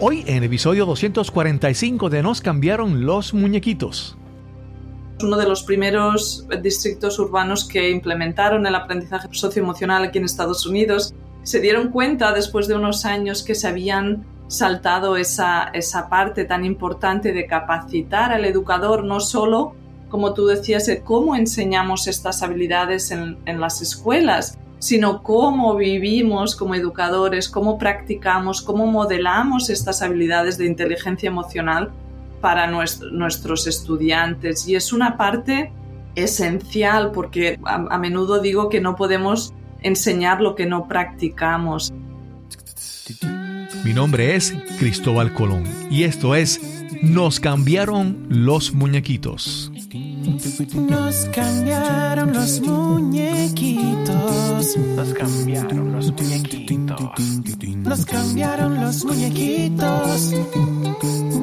Hoy en episodio 245 de Nos cambiaron los muñequitos. Uno de los primeros distritos urbanos que implementaron el aprendizaje socioemocional aquí en Estados Unidos se dieron cuenta después de unos años que se habían saltado esa, esa parte tan importante de capacitar al educador no solo como tú decías, de cómo enseñamos estas habilidades en, las escuelas, sino cómo vivimos como educadores, cómo practicamos, cómo modelamos estas habilidades de inteligencia emocional para nuestros estudiantes. Y es una parte esencial porque a, menudo digo que no podemos enseñar lo que no practicamos. Mi nombre es Cristóbal Colón y esto es Nos cambiaron los muñequitos. Nos cambiaron los muñequitos. Nos cambiaron los muñequitos. Nos cambiaron los muñequitos.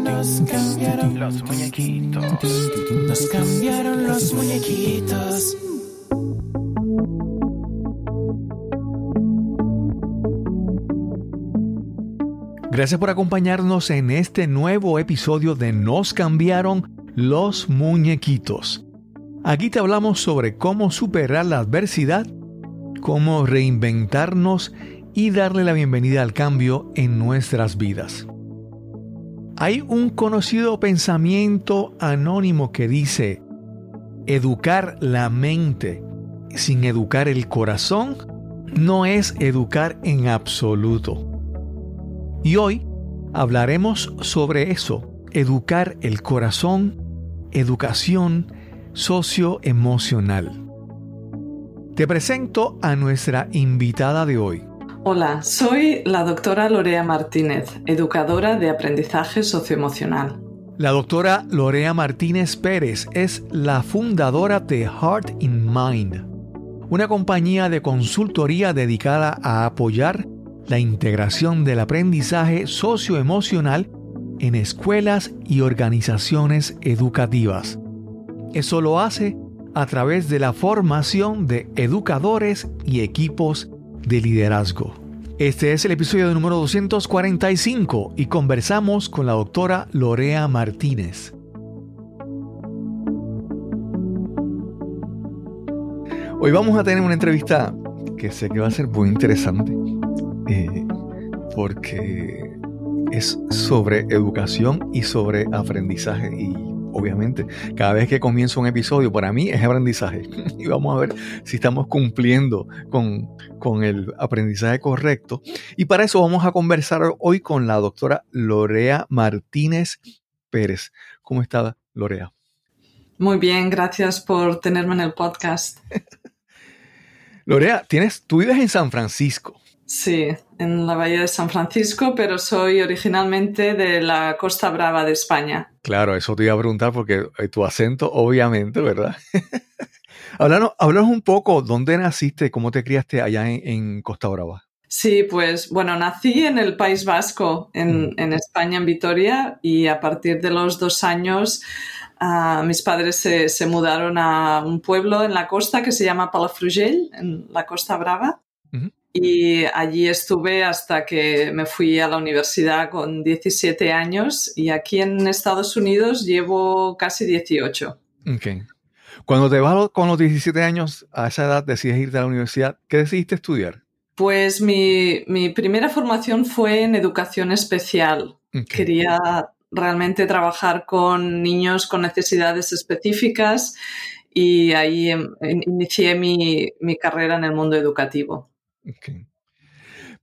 Nos cambiaron los muñequitos. Nos cambiaron los muñequitos. Gracias por acompañarnos en este nuevo episodio de Nos cambiaron los muñequitos. Aquí te hablamos sobre cómo superar la adversidad, cómo reinventarnos y darle la bienvenida al cambio en nuestras vidas. Hay un conocido pensamiento anónimo que dice, educar la mente sin educar el corazón no es educar en absoluto. Y hoy hablaremos sobre eso, educar el corazón, educación socioemocional. Te presento a nuestra invitada de hoy. Hola, soy la doctora Lorea Martínez, educadora de aprendizaje socioemocional. La doctora Lorea Martínez Pérez es la fundadora de Heart in Mind, una compañía de consultoría dedicada a apoyar la integración del aprendizaje socioemocional en escuelas y organizaciones educativas. Eso lo hace a través de la formación de educadores y equipos de liderazgo. Este es el episodio número 245 y conversamos con la doctora Lorea Martínez. Hoy vamos a tener una entrevista que sé que va a ser muy interesante eh, porque es sobre educación y sobre aprendizaje. Y obviamente, cada vez que comienzo un episodio, para mí es aprendizaje. y vamos a ver si estamos cumpliendo con, con el aprendizaje correcto. Y para eso vamos a conversar hoy con la doctora Lorea Martínez Pérez. ¿Cómo está, Lorea? Muy bien, gracias por tenerme en el podcast. Lorea, tienes, tú vives en San Francisco. Sí, en la Bahía de San Francisco, pero soy originalmente de la Costa Brava de España. Claro, eso te iba a preguntar porque eh, tu acento, obviamente, ¿verdad? háblanos, un poco, ¿dónde naciste? ¿Cómo te criaste allá en, Costa Brava? Sí, pues bueno, nací en el País Vasco, en, mm. España, en Vitoria, y a partir de los dos años ah, mis padres se, mudaron a un pueblo en la costa que se llama Palafrugell, en la Costa Brava y allí estuve hasta que me fui a la universidad con 17 años y aquí en Estados Unidos llevo casi 18. Okay. Cuando te vas con los 17 años, a esa edad decides irte a la universidad, ¿qué decidiste estudiar? Pues mi, mi primera formación fue en educación especial. Quería realmente trabajar con niños con necesidades específicas y ahí em, inicié mi, mi carrera en el mundo educativo.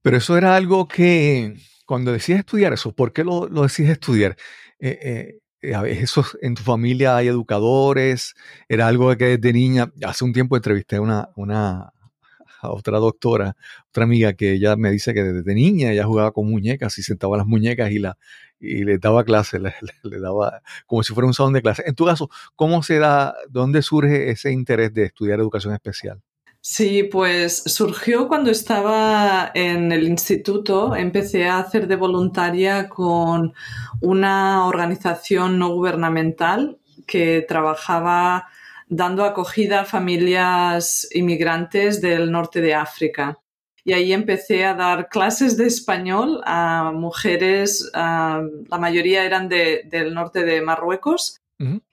Pero eso era algo que, cuando decides estudiar eso, ¿por qué lo, lo estudiar? Eh, eh, eso, ¿En tu familia hay educadores? ¿Era algo que desde niña? Hace un tiempo entrevisté a una, una otra doctora, otra amiga, que ella me dice que desde niña ella jugaba con muñecas y sentaba las muñecas y, la, y le daba clases, le, le, daba como si fuera un salón de clases. En tu caso, ¿cómo se da, dónde surge ese interés de estudiar educación especial? Sí, pues surgió cuando estaba en el instituto. Empecé a hacer de voluntaria con una organización no gubernamental que trabajaba dando acogida a familias inmigrantes del norte de África. y ahí empecé a dar clases de español a mujeres, la mayoría eran del norte de Marruecos.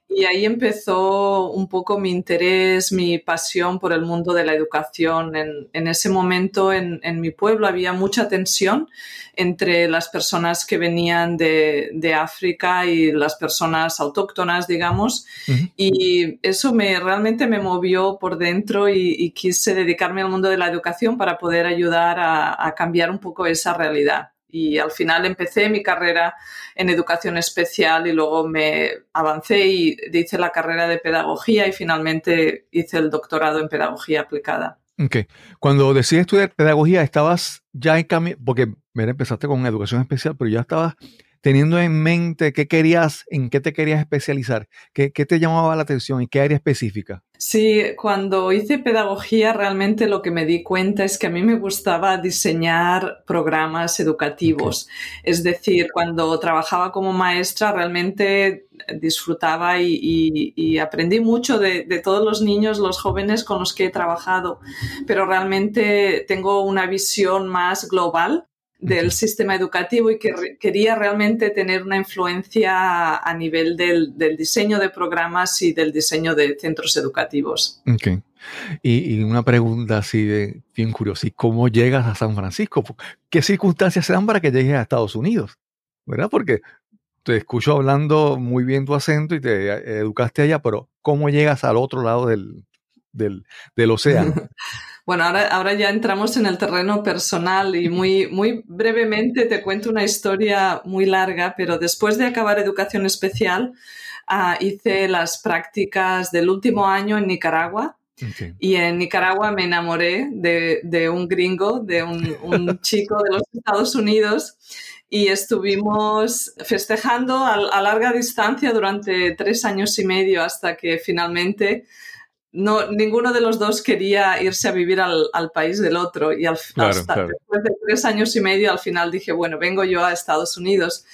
Y ahí empezó un poco mi interés, mi pasión por el mundo de la educación. En, ese momento en, mi pueblo había mucha tensión entre las personas que venían de, África y las personas autóctonas, digamos. Y eso me, realmente me movió por dentro y, quise dedicarme al mundo de la educación para poder ayudar a cambiar un poco esa realidad y al final empecé mi carrera en educación especial y luego me avancé y hice la carrera de pedagogía y finalmente hice el doctorado en pedagogía aplicada. Ok. Cuando decidí estudiar pedagogía, estabas ya en cambio, porque mira, empezaste con educación especial, pero ya estabas teniendo en mente qué querías, en qué te querías especializar, qué, qué te llamaba la atención y qué área específica. Sí, cuando hice pedagogía realmente lo que me di cuenta es que a mí me gustaba diseñar programas educativos. Es decir, cuando trabajaba como maestra realmente disfrutaba y, aprendí mucho de, de, todos los niños, los jóvenes con los que he trabajado, pero realmente tengo una visión más global del sistema educativo y que quería realmente tener una influencia a nivel del, diseño de programas y del diseño de centros educativos. Okay. Y, una pregunta así de bien curiosa, ¿y cómo llegas a San Francisco? ¿Qué circunstancias se dan para que llegues a Estados Unidos? ¿Verdad? Porque te escucho hablando muy bien tu acento y te educaste allá, pero ¿cómo llegas al otro lado del, del océano? Bueno, ahora, ahora ya entramos en el terreno personal y muy, muy brevemente te cuento una historia muy larga, pero después de acabar educación especial, ah, hice las prácticas del último año en Nicaragua. Y en Nicaragua me enamoré de, de un gringo, de un, un chico de los Estados Unidos y estuvimos festejando a, a, larga distancia durante tres años y medio hasta que finalmente no, ninguno de los dos quería irse a vivir al, país del otro y al, hasta después de tres años y medio al final dije, bueno, vengo yo a Estados Unidos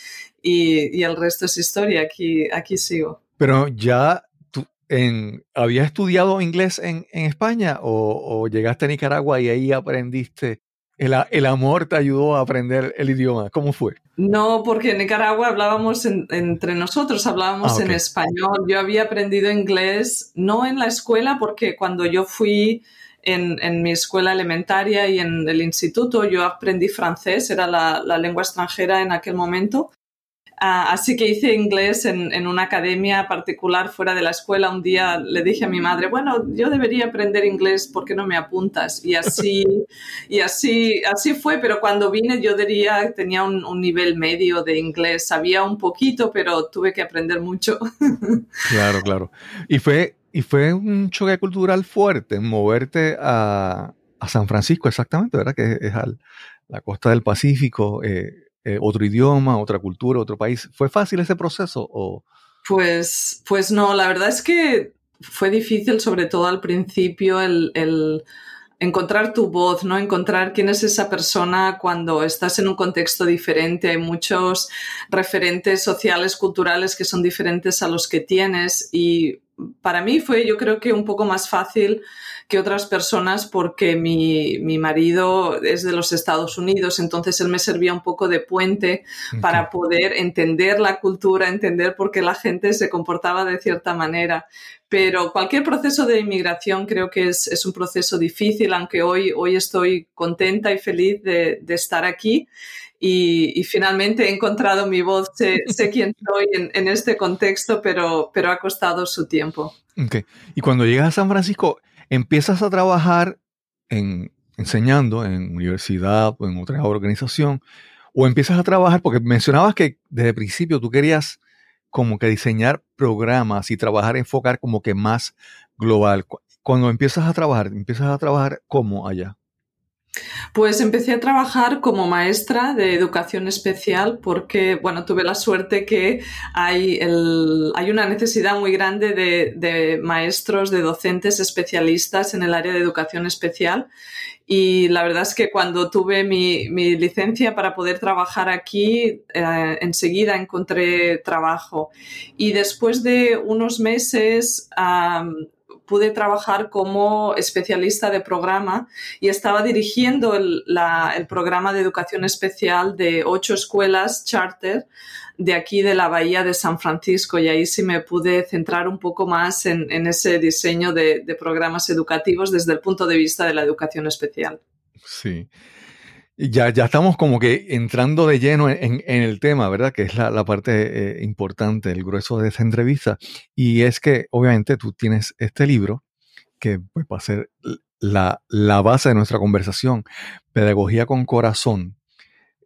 y, el resto es historia, aquí, aquí sigo. Pero ya tú en, ¿habías estudiado inglés en, España o, llegaste a Nicaragua y ahí aprendiste el, amor te ayudó a aprender el idioma. ¿Cómo fue? No, porque en Nicaragua hablábamos entre nosotros, hablábamos ah, en español. Yo había aprendido inglés, no en la escuela, porque cuando yo fui en, mi escuela elementaria y en el instituto, yo aprendí francés, era la lengua extranjera en aquel momento. Ah, así que hice inglés en, una academia particular fuera de la escuela. Un día le dije a mi madre, bueno, yo debería aprender inglés, ¿por qué no me apuntas? Y así, y así, así fue, pero cuando vine yo diría tenía un, nivel medio de inglés. Sabía un poquito, pero tuve que aprender mucho. Claro, claro. Y fue, y fue un choque cultural fuerte moverte a, San Francisco, exactamente, ¿verdad? Que es la costa del Pacífico. Eh, eh, otro idioma, otra cultura, otro país. ¿Fue fácil ese proceso? O? Pues, pues no, la verdad es que fue difícil, sobre todo al principio, el, el encontrar tu voz, ¿no? Encontrar quién es esa persona cuando estás en un contexto diferente. Hay muchos referentes sociales, culturales que son diferentes a los que tienes y para mí fue yo creo que un poco más fácil que otras personas porque mi, marido es de los Estados Unidos, entonces él me servía un poco de puente para poder entender la cultura, entender por qué la gente se comportaba de cierta manera. Pero cualquier proceso de inmigración creo que es, un proceso difícil, aunque hoy, hoy estoy contenta y feliz de, estar aquí. Y, finalmente he encontrado mi voz, sé, quién soy en, este contexto, pero, pero ha costado su tiempo. Okay. Y cuando llegas a San Francisco, empiezas a trabajar en, enseñando en universidad o en otra organización, o empiezas a trabajar, porque mencionabas que desde el principio tú querías como que diseñar programas y trabajar, enfocar como que más global. Cuando empiezas a trabajar, empiezas a trabajar como allá. Pues empecé a trabajar como maestra de educación especial porque, bueno, tuve la suerte que hay, hay una necesidad muy grande de, maestros, de docentes especialistas en el área de educación especial. Y la verdad es que cuando tuve mi, licencia para poder trabajar aquí, eh, enseguida encontré trabajo. Y después de unos meses, pude trabajar como especialista de programa y estaba dirigiendo el, programa de educación especial de ocho escuelas charter de aquí de la bahía de San Francisco y ahí sí me pude centrar un poco más en, ese diseño de, programas educativos desde el punto de vista de la educación especial. Sí. Ya, ya estamos como que entrando de lleno en, el tema, ¿verdad? Que es la, parte eh, importante, el grueso de esta entrevista. Y es que obviamente tú tienes este libro que pues, va a ser la, la base de nuestra conversación, Pedagogía con Corazón,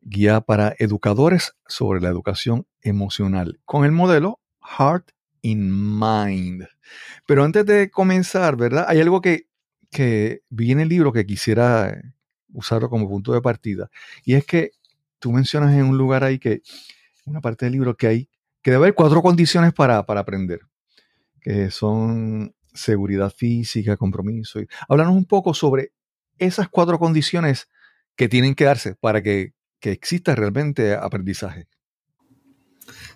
guía para educadores sobre la educación emocional, con el modelo Heart in Mind. Pero antes de comenzar, ¿verdad? Hay algo que, que vi en el libro que quisiera usarlo como punto de partida. Y es que tú mencionas en un lugar ahí que, una parte del libro que hay, que debe haber cuatro condiciones para, para aprender, que son seguridad física, compromiso. Y, háblanos un poco sobre esas cuatro condiciones que tienen que darse para que que exista realmente aprendizaje.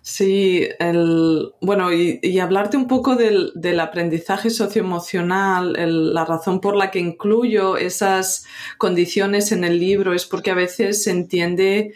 Sí, el, bueno, y, hablarte un poco del, aprendizaje socioemocional, la razón por la que incluyo esas condiciones en el libro es porque a veces se entiende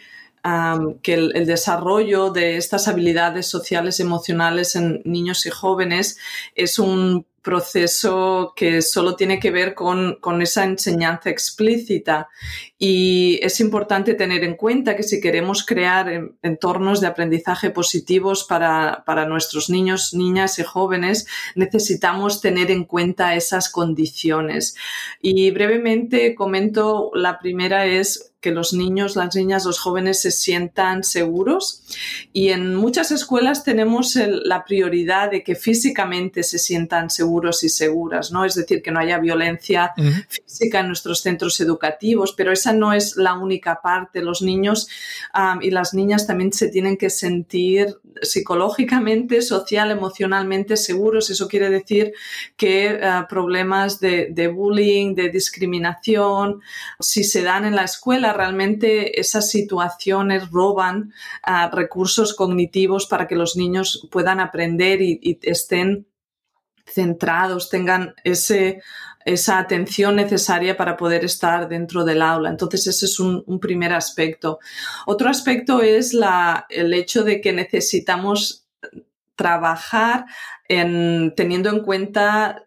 que el, desarrollo de estas habilidades sociales emocionales en niños y jóvenes es un proceso que solo tiene que ver con, esa enseñanza explícita. Y es importante tener en cuenta que si queremos crear entornos de aprendizaje positivos para, para nuestros niños, niñas y jóvenes, necesitamos tener en cuenta esas condiciones. Y brevemente comento, la primera es que los niños, las niñas, los jóvenes se sientan seguros. Y en muchas escuelas tenemos la prioridad de que físicamente se sientan seguros y seguras, ¿no? Es decir, que no haya violencia física en nuestros centros educativos, pero esa no es la única parte. Los niños y las niñas también se tienen que sentir psicológicamente, social, emocionalmente seguros. Eso quiere decir que eh, problemas de, bullying, de discriminación, si se dan en la escuela, realmente esas situaciones roban ah, recursos cognitivos para que los niños puedan aprender y, estén centrados, tengan ese, esa atención necesaria para poder estar dentro del aula. Entonces, ese es un, primer aspecto. Otro aspecto es la, el hecho de que necesitamos trabajar en, teniendo en cuenta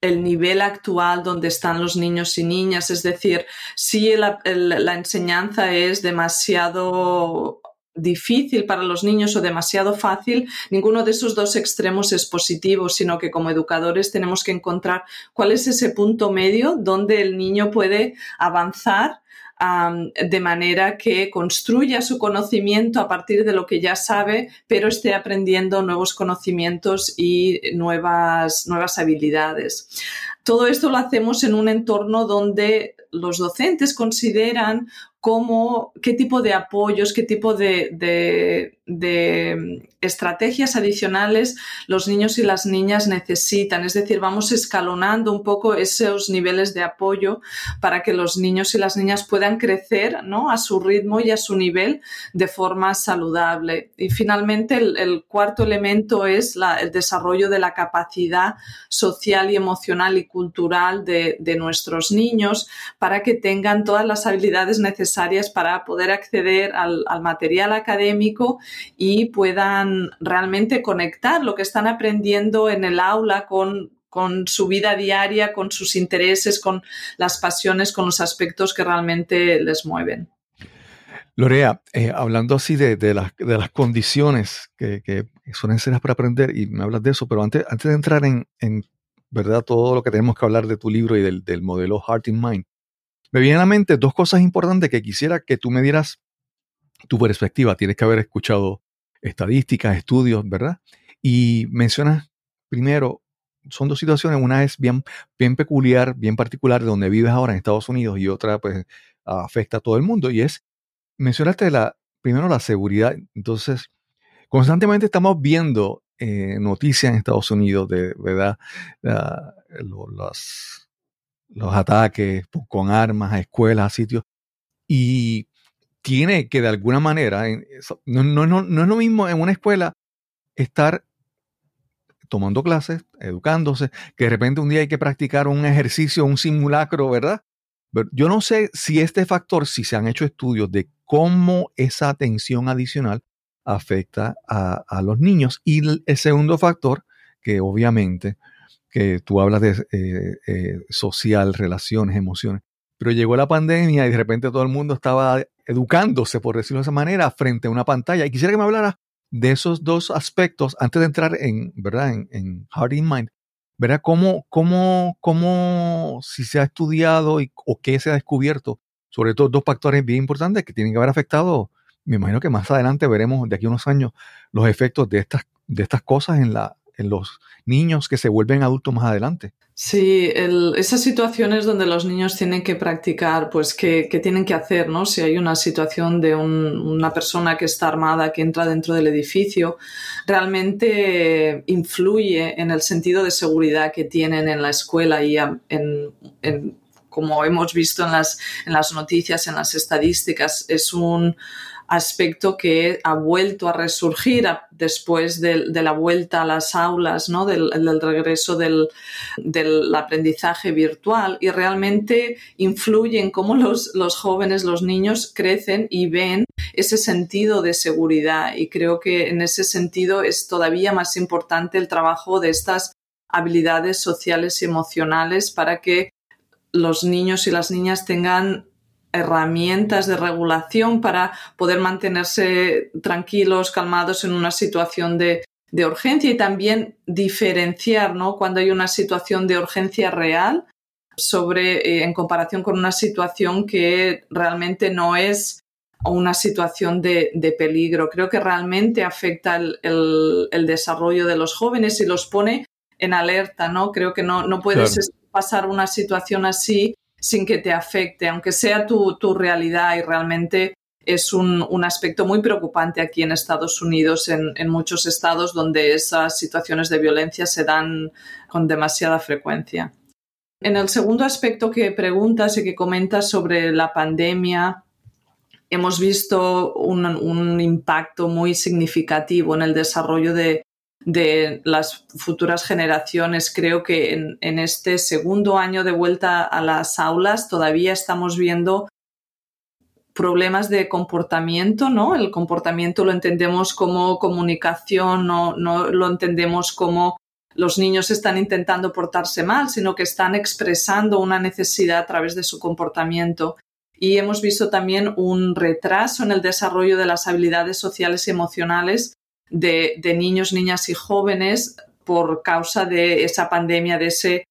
el nivel actual donde están los niños y niñas. Es decir, si la, enseñanza es demasiado difícil para los niños o demasiado fácil, ninguno de esos dos extremos es positivo, sino que como educadores tenemos que encontrar cuál es ese punto medio donde el niño puede avanzar de manera que construya su conocimiento a partir de lo que ya sabe, pero esté aprendiendo nuevos conocimientos y nuevas, nuevas habilidades. Todo esto lo hacemos en un entorno donde los docentes consideran cómo, qué tipo de apoyos, qué tipo de, de, estrategias adicionales los niños y las niñas necesitan. Es decir, vamos escalonando un poco esos niveles de apoyo para que los niños y las niñas puedan crecer ¿no? a su ritmo y a su nivel de forma saludable. Y finalmente, el, cuarto elemento es el desarrollo de la capacidad social y emocional y cultural de, de nuestros niños para que tengan todas las habilidades necesarias para poder acceder al, al material académico y puedan realmente conectar lo que están aprendiendo en el aula con, con su vida diaria, con sus intereses, con las pasiones, con los aspectos que realmente les mueven. Lorea, eh, hablando así de, de, las, de, las, condiciones que, que, son necesarias para aprender, y me hablas de eso, pero antes, antes de entrar en, en, verdad todo lo que tenemos que hablar de tu libro y del, del modelo Heart in Mind, me vienen a la mente dos cosas importantes que quisiera que tú me dieras tu perspectiva. Tienes que haber escuchado estadísticas, estudios, ¿verdad? Y mencionas primero, son dos situaciones, una es bien, peculiar, bien particular de donde vives ahora en Estados Unidos y otra pues afecta a todo el mundo y es, mencionaste la, primero la seguridad, entonces constantemente estamos viendo eh, noticias en Estados Unidos de, ¿verdad? los, los ataques con armas a escuelas, a sitios y tiene que de alguna manera, no, no, no, no es lo mismo en una escuela estar tomando clases, educándose, que de repente un día hay que practicar un ejercicio, un simulacro, ¿verdad? yo no sé si este factor, si se han hecho estudios de cómo esa atención adicional afecta a, los niños. Y el, segundo factor, que obviamente, que tú hablas de eh, eh, social, relaciones, emociones, pero llegó la pandemia y de repente todo el mundo estaba educándose, por decirlo de esa manera, frente a una pantalla. Y quisiera que me hablara de esos dos aspectos antes de entrar en, ¿verdad? En, en Heart in Mind. ¿Verdad? ¿Cómo, cómo, cómo si se ha estudiado y, o qué se ha descubierto sobre todo dos factores bien importantes que tienen que haber afectado, me imagino que más adelante veremos de aquí a unos años los efectos de estas, de estas cosas en, la, en los niños que se vuelven adultos más adelante. Sí, esas situaciones donde los niños tienen que practicar, pues, ¿qué, tienen que hacer? ¿no? Si hay una situación de una persona que está armada, que entra dentro del edificio, realmente influye en el sentido de seguridad que tienen en la escuela y en, en como hemos visto en las, en las noticias, en las estadísticas, es un aspecto que ha vuelto a resurgir después de, la vuelta a las aulas, ¿no? del, regreso del, aprendizaje virtual y realmente influye en cómo los, los jóvenes, los niños crecen y ven ese sentido de seguridad y creo que en ese sentido es todavía más importante el trabajo de estas habilidades sociales y emocionales para que los niños y las niñas tengan herramientas de regulación para poder mantenerse tranquilos, calmados en una situación de, urgencia y también diferenciar ¿no? cuando hay una situación de urgencia real sobre eh, en comparación con una situación que realmente no es una situación de, peligro. Creo que realmente afecta el, desarrollo de los jóvenes y los pone en alerta, ¿no? Creo que no, no puedes pasar una situación así sin que te afecte, aunque sea tu, realidad y realmente es un, aspecto muy preocupante aquí en Estados Unidos, en, muchos estados donde esas situaciones de violencia se dan con demasiada frecuencia. En el segundo aspecto que preguntas y que comentas sobre la pandemia, hemos visto un impacto muy significativo en el desarrollo de, de las futuras generaciones. Creo que en, este segundo año de vuelta a las aulas todavía estamos viendo problemas de comportamiento, ¿no? El comportamiento lo entendemos como comunicación, no, no lo entendemos como los niños están intentando portarse mal, sino que están expresando una necesidad a través de su comportamiento. Y hemos visto también un retraso en el desarrollo de las habilidades sociales y emocionales de, niños, niñas y jóvenes por causa de esa pandemia, de ese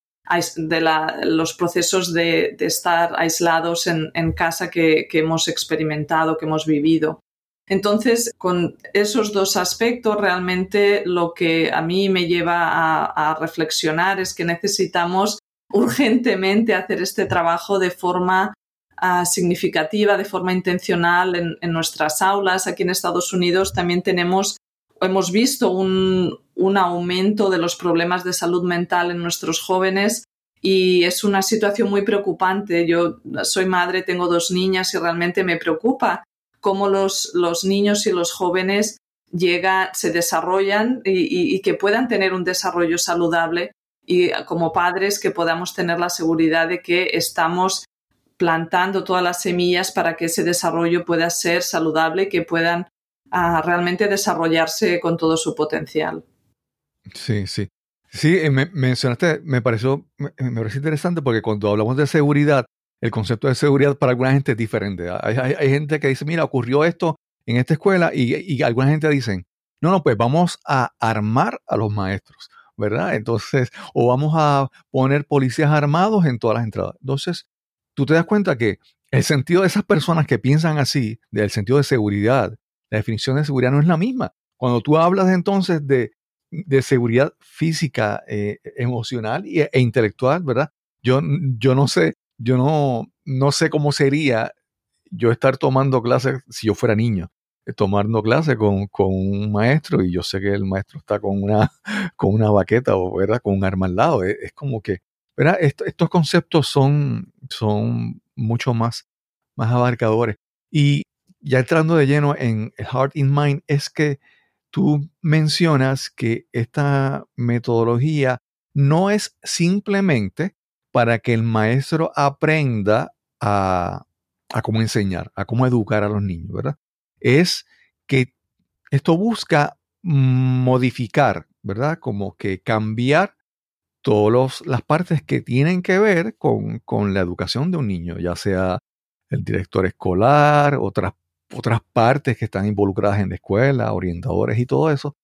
de los procesos de, estar aislados en, casa que, hemos experimentado, que hemos vivido. Entonces, con esos dos aspectos, realmente lo que a mí me lleva a, reflexionar es que necesitamos urgentemente hacer este trabajo de forma ah, significativa, de forma intencional en, en, nuestras aulas. Aquí en Estados Unidos también tenemos hemos visto un, aumento de los problemas de salud mental en nuestros jóvenes y es una situación muy preocupante. Yo soy madre, tengo dos niñas y realmente me preocupa cómo los, los niños y los jóvenes llegan, se desarrollan y, y, que puedan tener un desarrollo saludable y como padres que podamos tener la seguridad de que estamos plantando todas las semillas para que ese desarrollo pueda ser saludable, que puedan a realmente desarrollarse con todo su potencial. Sí, sí. Sí, eh, me mencionaste, me pareció, me, parece interesante porque cuando hablamos de seguridad, el concepto de seguridad para alguna gente es diferente. Hay, gente que dice, mira, ocurrió esto en esta escuela y, y, alguna gente dicen, no, no, pues vamos a armar a los maestros, ¿verdad? Entonces, o vamos a poner policías armados en todas las entradas. Entonces, tú te das cuenta que el sentido de esas personas que piensan así, del sentido de seguridad, la definición de seguridad no es la misma. Cuando tú hablas entonces de, seguridad física, eh, emocional e, intelectual, ¿verdad? Yo, yo no sé, yo no, no sé cómo sería yo estar tomando clases si yo fuera niño, eh, tomando clases con, un maestro y yo sé que el maestro está con una, con una baqueta o ¿verdad? con un arma al lado. Es, como que, ¿verdad? estos conceptos son, son mucho más, más abarcadores. Y ya entrando de lleno en Heart in Mind, es que tú mencionas que esta metodología no es simplemente para que el maestro aprenda a, a cómo enseñar, a cómo educar a los niños, ¿verdad? Es que esto busca modificar, ¿verdad? Como que cambiar todas las partes que tienen que ver con, con, la educación de un niño, ya sea el director escolar, otras, otras partes que están involucradas en la escuela, orientadores y todo eso,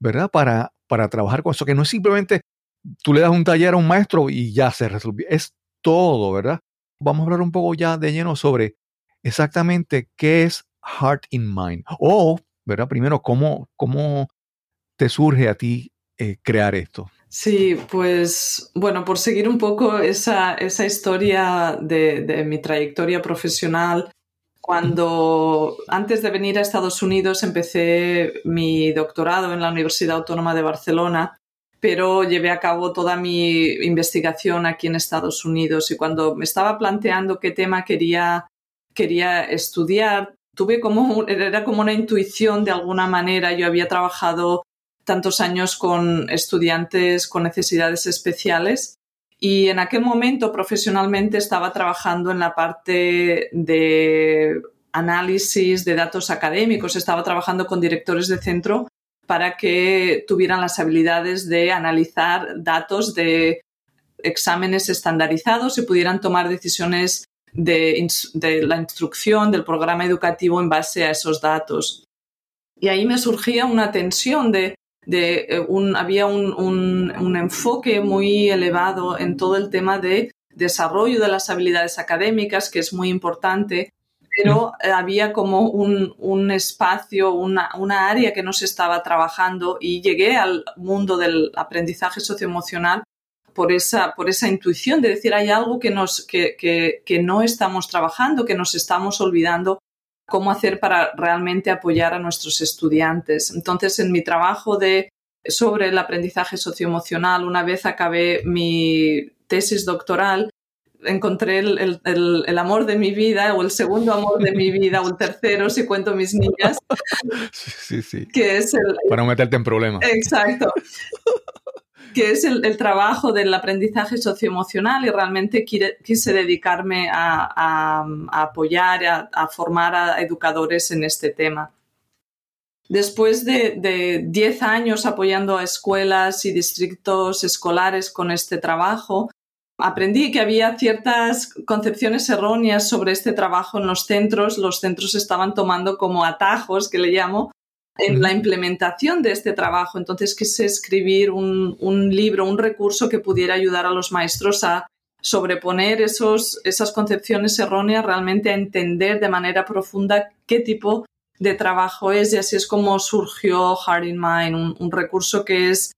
¿verdad? Para, para trabajar con eso, que no es simplemente tú le das un taller a un maestro y ya se resolvió, es todo, ¿verdad? Vamos a hablar un poco ya de lleno sobre exactamente qué es Heart in Mind. O, ¿verdad? Primero, ¿cómo, cómo te surge a ti eh, crear esto? Sí, pues bueno, por seguir un poco esa, esa historia de, de, mi trayectoria profesional, cuando antes de venir a Estados Unidos empecé mi doctorado en la Universidad Autónoma de Barcelona, pero llevé a cabo toda mi investigación aquí en Estados Unidos y cuando me estaba planteando qué tema quería, quería estudiar, tuve como, era como una intuición de alguna manera. Yo había trabajado tantos años con estudiantes con necesidades especiales y en aquel momento profesionalmente estaba trabajando en la parte de análisis de datos académicos, estaba trabajando con directores de centro para que tuvieran las habilidades de analizar datos de exámenes estandarizados y pudieran tomar decisiones de, la instrucción del programa educativo en base a esos datos. Y ahí me surgía una tensión de de eh, un, había un, un, enfoque muy elevado en todo el tema de desarrollo de las habilidades académicas, que es muy importante, pero eh, había como un, un espacio, una, una, área que no se estaba trabajando y llegué al mundo del aprendizaje socioemocional por esa, por esa intuición de decir hay algo que, nos, que, que, que no estamos trabajando, que nos estamos olvidando cómo hacer para realmente apoyar a nuestros estudiantes. Entonces, en mi trabajo de, sobre el aprendizaje socioemocional, una vez acabé mi tesis doctoral, encontré el, el, el, amor de mi vida o el segundo amor de mi vida o el tercero si cuento mis niñas. Sí, sí, sí. Que es el, Para no meterte en problemas. Exacto que es el, trabajo del aprendizaje socioemocional y realmente quise, dedicarme a apoyar, a, a, formar a educadores en este tema. Después de 10 años apoyando a escuelas y distritos escolares con este trabajo, aprendí que había ciertas concepciones erróneas sobre este trabajo en los centros. Los centros estaban tomando como atajos, que le llamo, en la implementación de este trabajo. Entonces quise escribir un, un, libro, un recurso que pudiera ayudar a los maestros a sobreponer esos, esas concepciones erróneas, realmente a entender de manera profunda qué tipo de trabajo es y así es como surgió Hard in Mind, un, un recurso que es,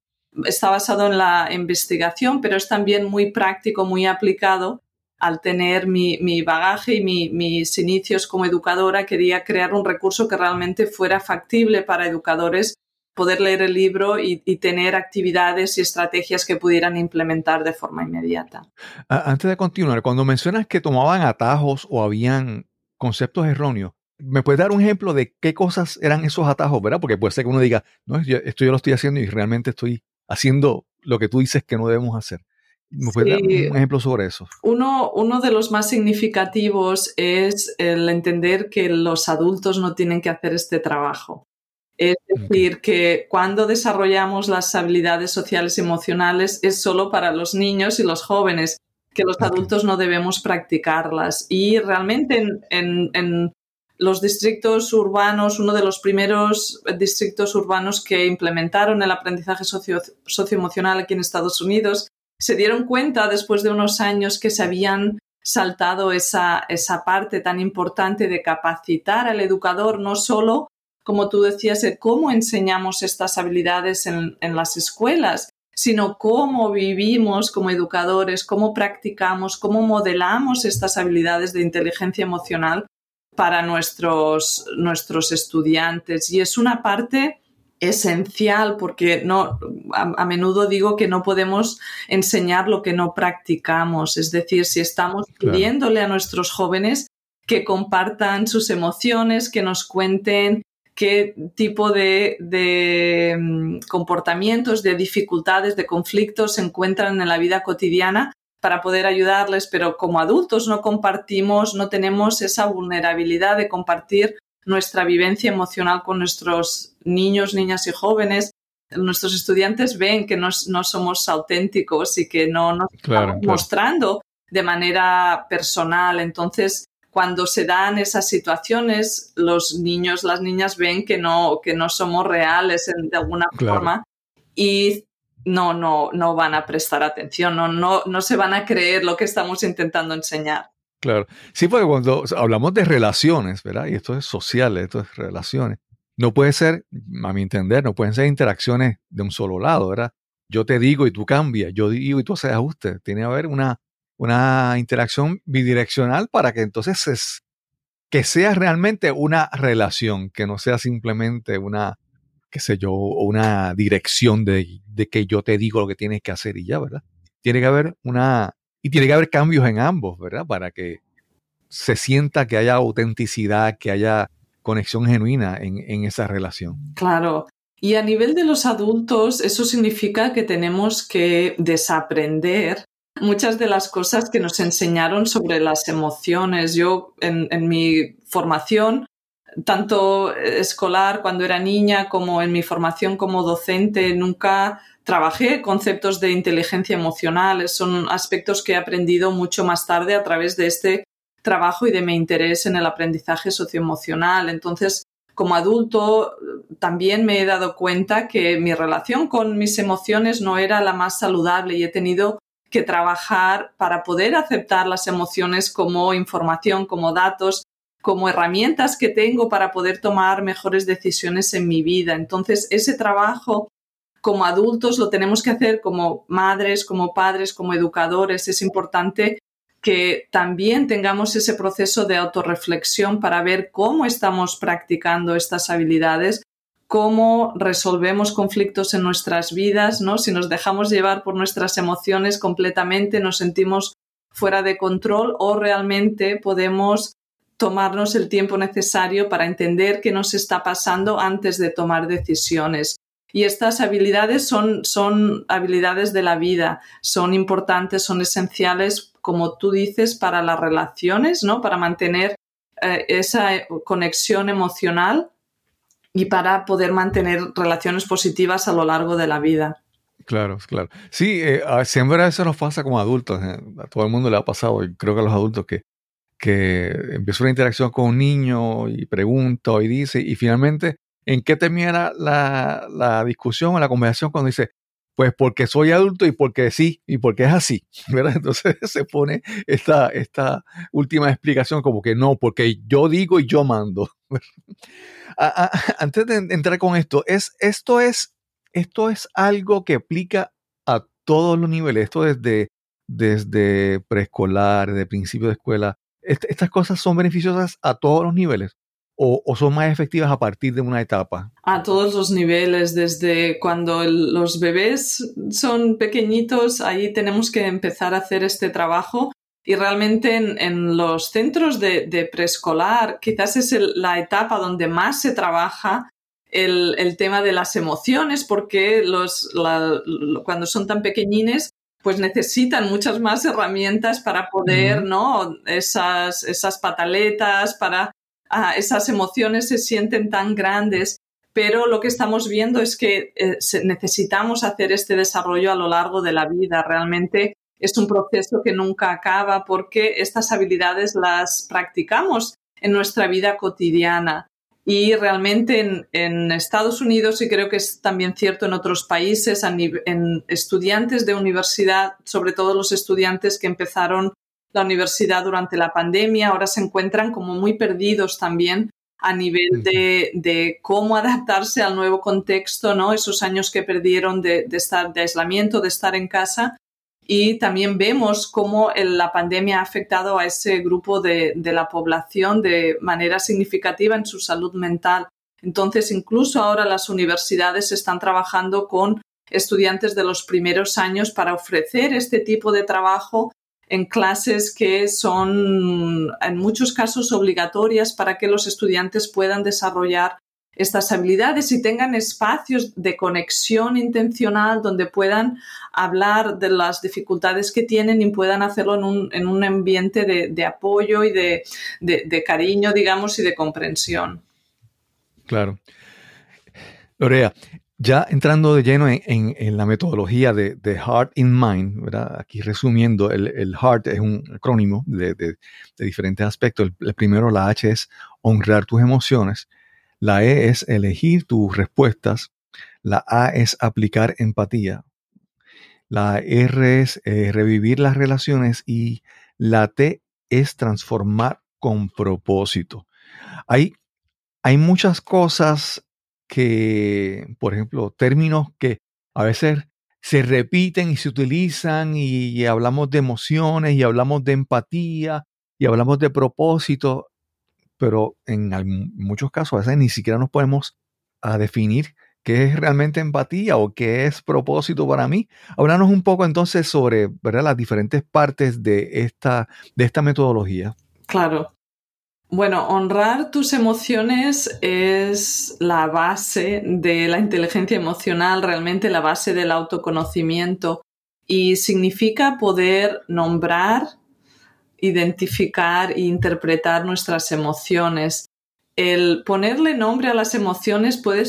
está basado en la investigación, pero es también muy práctico, muy aplicado al tener mi, mi bagaje y mi, mis inicios como educadora, quería crear un recurso que realmente fuera factible para educadores poder leer el libro y, y, tener actividades y estrategias que pudieran implementar de forma inmediata. Antes de continuar, cuando mencionas que tomaban atajos o habían conceptos erróneos, ¿me puedes dar un ejemplo de qué cosas eran esos atajos, verdad? Porque puede ser que uno diga, no, esto yo lo estoy haciendo y realmente estoy haciendo lo que tú dices que no debemos hacer. ¿Me puedes sí. dar un ejemplo sobre eso? Uno, uno de los más significativos es el entender que los adultos no tienen que hacer este trabajo. Es decir, okay. que cuando desarrollamos las habilidades sociales y emocionales es solo para los niños y los jóvenes, que los okay. adultos no debemos practicarlas. Y realmente en, en, en los distritos urbanos, uno de los primeros distritos urbanos que implementaron el aprendizaje socio, socioemocional aquí en Estados Unidos, se dieron cuenta después de unos años que se habían saltado esa, esa parte tan importante de capacitar al educador, no solo, como tú decías, de cómo enseñamos estas habilidades en, en las escuelas, sino cómo vivimos como educadores, cómo practicamos, cómo modelamos estas habilidades de inteligencia emocional para nuestros, nuestros estudiantes. Y es una parte esencial porque no a, a, menudo digo que no podemos enseñar lo que no practicamos es decir si estamos claro. pidiéndole a nuestros jóvenes que compartan sus emociones que nos cuenten qué tipo de, mm, comportamientos, de dificultades, de conflictos se encuentran en la vida cotidiana para poder ayudarles, pero como adultos no compartimos, no tenemos esa vulnerabilidad de compartir nuestra vivencia emocional con nuestros niños, niñas y jóvenes. Nuestros estudiantes ven que no, somos auténticos y que no nos estamos mostrando de manera personal. Entonces, cuando se dan esas situaciones, los niños, las niñas ven que no, que no somos reales de alguna forma y no, no, no van a prestar atención, no, no, no se van a creer lo que estamos intentando enseñar. Claro. Sí, porque cuando hablamos de relaciones, ¿verdad? Y esto es social, esto es relaciones. No puede ser, a mi entender, no pueden ser interacciones de un solo lado, ¿verdad? Yo te digo y tú cambias, yo digo y tú haces ajuste. Tiene que haber una, una interacción bidireccional para que entonces es, que sea realmente una relación, que no sea simplemente una, qué sé yo, una dirección de, de que yo te digo lo que tienes que hacer y ya, ¿verdad? Tiene que haber una, y tiene que haber cambios en ambos, ¿verdad? Para que se sienta que haya autenticidad, que haya conexión genuina en, en esa relación. Claro. Y a nivel de los adultos, eso significa que tenemos que desaprender muchas de las cosas que nos enseñaron sobre las emociones. Yo en, en, mi formación, tanto escolar cuando era niña como en mi formación como docente, nunca trabajé conceptos de inteligencia emocional. Son aspectos que he aprendido mucho más tarde a través de este trabajo y de mi interés en el aprendizaje socioemocional. Entonces, como adulto, también me he dado cuenta que mi relación con mis emociones no era la más saludable y he tenido que trabajar para poder aceptar las emociones como información, como datos, como herramientas que tengo para poder tomar mejores decisiones en mi vida. Entonces, ese trabajo como adultos lo tenemos que hacer como madres, como padres, como educadores. Es importante que también tengamos ese proceso de autorreflexión para ver cómo estamos practicando estas habilidades cómo resolvemos conflictos en nuestras vidas, ¿no? Si nos dejamos llevar por nuestras emociones completamente, nos sentimos fuera de control o realmente podemos tomarnos el tiempo necesario para entender qué nos está pasando antes de tomar decisiones. Y estas habilidades son, son habilidades de la vida, son importantes, son esenciales, como tú dices, para las relaciones, ¿no? Para mantener eh, esa conexión emocional y para poder mantener relaciones positivas a lo largo de la vida. Claro, claro. Sí, eh, siempre eso nos pasa como adultos. Eh, a todo el mundo le ha pasado, y creo que a los adultos, que, que empieza una interacción con un niño y pregunta y dice, y finalmente, ¿en qué termina la, la discusión o la conversación cuando dice, pues porque soy adulto y porque sí, y porque es así, ¿verdad? Entonces se pone esta, esta última explicación como que no, porque yo digo y yo mando. antes de entrar con esto, es, esto, es, esto es algo que aplica a todos los niveles, esto desde, desde preescolar, desde principio de escuela. estas cosas son beneficiosas a todos los niveles. O, son más efectivas a partir de una etapa? A todos los niveles, desde cuando los bebés son pequeñitos, ahí tenemos que empezar a hacer este trabajo y realmente en, los centros de, preescolar quizás es la etapa donde más se trabaja el, tema de las emociones porque los, cuando son tan pequeñines pues necesitan muchas más herramientas para poder, ¿no? Esas, esas pataletas, para esas emociones se sienten tan grandes pero lo que estamos viendo es que eh, necesitamos hacer este desarrollo a lo largo de la vida. Realmente es un proceso que nunca acaba porque estas habilidades las practicamos en nuestra vida cotidiana. Y realmente en, Estados Unidos, y creo que es también cierto en otros países, en estudiantes de universidad, sobre todo los estudiantes que empezaron la universidad durante la pandemia, ahora se encuentran como muy perdidos también a nivel de, cómo adaptarse al nuevo contexto, ¿no? Esos años que perdieron de, de estar de aislamiento, de estar en casa y también vemos cómo la pandemia ha afectado a ese grupo de, la población de manera significativa en su salud mental. Entonces, incluso ahora las universidades están trabajando con estudiantes de los primeros años para ofrecer este tipo de trabajo en clases que son en muchos casos obligatorias para que los estudiantes puedan desarrollar estas habilidades y tengan espacios de conexión intencional donde puedan hablar de las dificultades que tienen y puedan hacerlo en un, ambiente de, apoyo y de, cariño, digamos, y de comprensión. Claro. Lorea, ya entrando de lleno en, la metodología de, Heart in Mind, ¿verdad? aquí resumiendo, el, el HEART es un acrónimo de, diferentes aspectos. El, primero, la H es honrar tus emociones, la E es elegir tus respuestas, la A es aplicar empatía, la R es eh, revivir las relaciones y la T es transformar con propósito. Hay, hay muchas cosas que, por ejemplo, términos que a veces se repiten y se utilizan y, hablamos de emociones y hablamos de empatía y hablamos de propósito, pero en muchos casos a veces ni siquiera nos podemos definir qué es realmente empatía o qué es propósito para mí. Háblanos un poco entonces sobre las diferentes partes de esta, de esta metodología. Claro. Bueno, honrar tus emociones es la base de la inteligencia emocional, realmente la base del autoconocimiento y significa poder nombrar, identificar e interpretar nuestras emociones. El ponerle nombre a las emociones puede,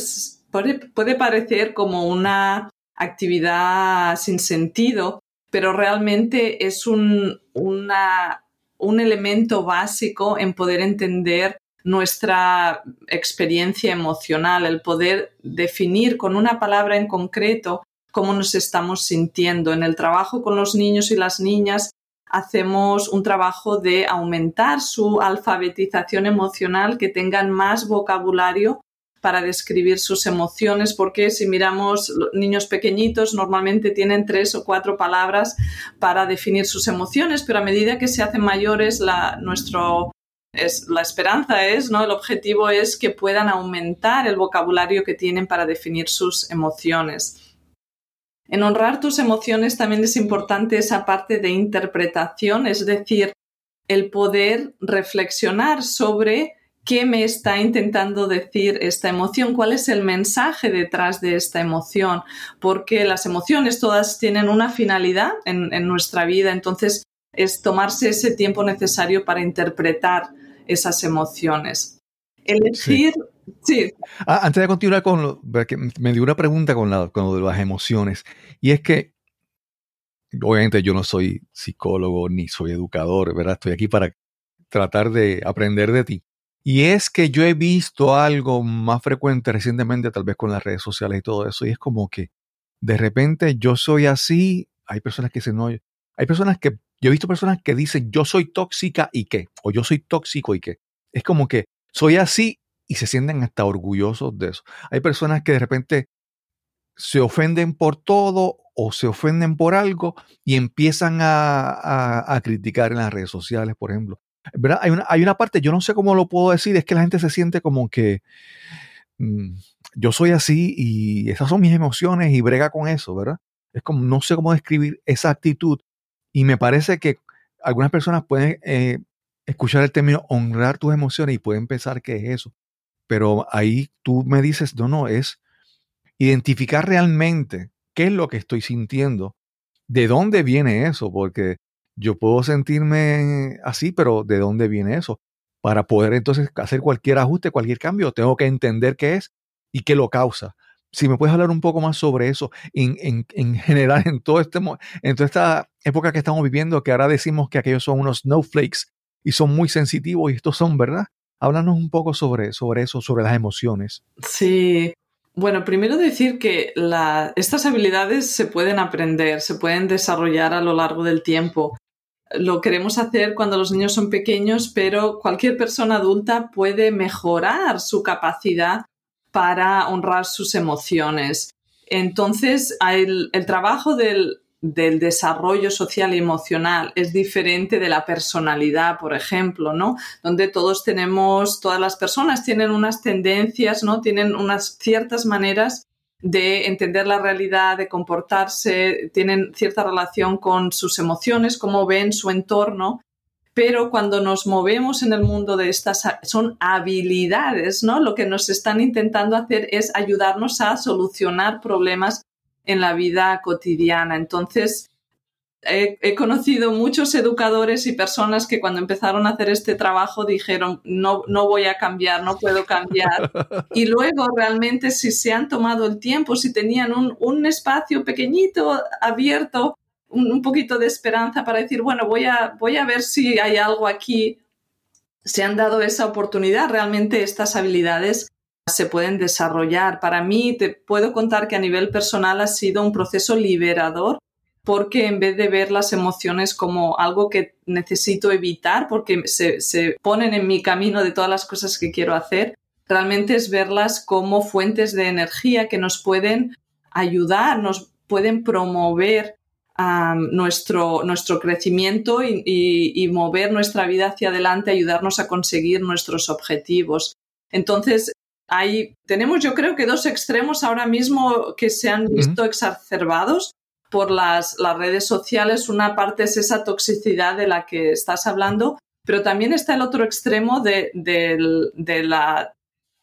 puede parecer como una actividad sin sentido, pero realmente es un, una un elemento básico en poder entender nuestra experiencia emocional, el poder definir con una palabra en concreto cómo nos estamos sintiendo. En el trabajo con los niños y las niñas hacemos un trabajo de aumentar su alfabetización emocional, que tengan más vocabulario para describir sus emociones, porque si miramos niños pequeñitos, normalmente tienen tres o cuatro palabras para definir sus emociones, pero a medida que se hacen mayores, la, nuestro, es, la esperanza es, ¿no? El objetivo es que puedan aumentar el vocabulario que tienen para definir sus emociones. En honrar tus emociones también es importante esa parte de interpretación, es decir, el poder reflexionar sobre qué me está intentando decir esta emoción, cuál es el mensaje detrás de esta emoción, porque las emociones todas tienen una finalidad en, nuestra vida, entonces es tomarse ese tiempo necesario para interpretar esas emociones. Elegir Sí. Ah, antes de continuar con lo, me dio una pregunta con, con lo de las emociones. Y es que, obviamente yo no soy psicólogo ni soy educador, ¿verdad? Estoy aquí para tratar de aprender de ti. Y es que yo he visto algo más frecuente recientemente, tal vez con las redes sociales y todo eso, y es como que de repente yo soy así, hay personas que dicen, no, hay personas que, yo he visto personas que dicen, yo soy tóxica y qué, o yo soy tóxico y qué. Es como que soy así y se sienten hasta orgullosos de eso. Hay personas que de repente se ofenden por todo o se ofenden por algo y empiezan a, a criticar en las redes sociales, por ejemplo. Hay una, hay una parte, yo no sé cómo lo puedo decir, es que la gente se siente como que mm, yo soy así y esas son mis emociones y brega con eso, ¿verdad? Es como, no sé cómo describir esa actitud y me parece que algunas personas pueden eh, escuchar el término honrar tus emociones y pueden pensar que es eso. Pero ahí tú me dices, no, no, es identificar realmente qué es lo que estoy sintiendo, de dónde viene eso, porque yo puedo sentirme así, pero ¿de dónde viene eso? Para poder entonces hacer cualquier ajuste, cualquier cambio, tengo que entender qué es y qué lo causa. Si me puedes hablar un poco más sobre eso, en, general, en, todo este, en toda esta época que estamos viviendo, que ahora decimos que aquellos son unos snowflakes y son muy sensitivos y estos son, ¿verdad? Háblanos un poco sobre, sobre eso, sobre las emociones. Sí, bueno, primero decir que estas habilidades se pueden aprender, se pueden desarrollar a lo largo del tiempo lo queremos hacer cuando los niños son pequeños, pero cualquier persona adulta puede mejorar su capacidad para honrar sus emociones. Entonces, el, trabajo del, desarrollo social y emocional es diferente de la personalidad, por ejemplo, ¿no? Donde todos tenemos, todas las personas tienen unas tendencias, ¿no? Tienen unas ciertas maneras de entender la realidad, de comportarse, tienen cierta relación con sus emociones, cómo ven su entorno, pero cuando nos movemos en el mundo de estas, son habilidades, ¿no? Lo que nos están intentando hacer es ayudarnos a solucionar problemas en la vida cotidiana. Entonces, he, conocido muchos educadores y personas que cuando empezaron a hacer este trabajo dijeron, no, no voy a cambiar, no puedo cambiar. y luego realmente si se han tomado el tiempo, si tenían un, un espacio pequeñito abierto, un, un, poquito de esperanza para decir, bueno, voy a, voy a ver si hay algo aquí, se han dado esa oportunidad, realmente estas habilidades se pueden desarrollar. Para mí, te puedo contar que a nivel personal ha sido un proceso liberador porque en vez de ver las emociones como algo que necesito evitar porque se, se, ponen en mi camino de todas las cosas que quiero hacer, realmente es verlas como fuentes de energía que nos pueden ayudar, nos pueden promover um, nuestro, nuestro crecimiento y, y, y mover nuestra vida hacia adelante, ayudarnos a conseguir nuestros objetivos. Entonces, hay, tenemos yo creo que dos extremos ahora mismo que se han visto exacerbados por las, las redes sociales. Una parte es esa toxicidad de la que estás hablando, pero también está el otro extremo de, de, de la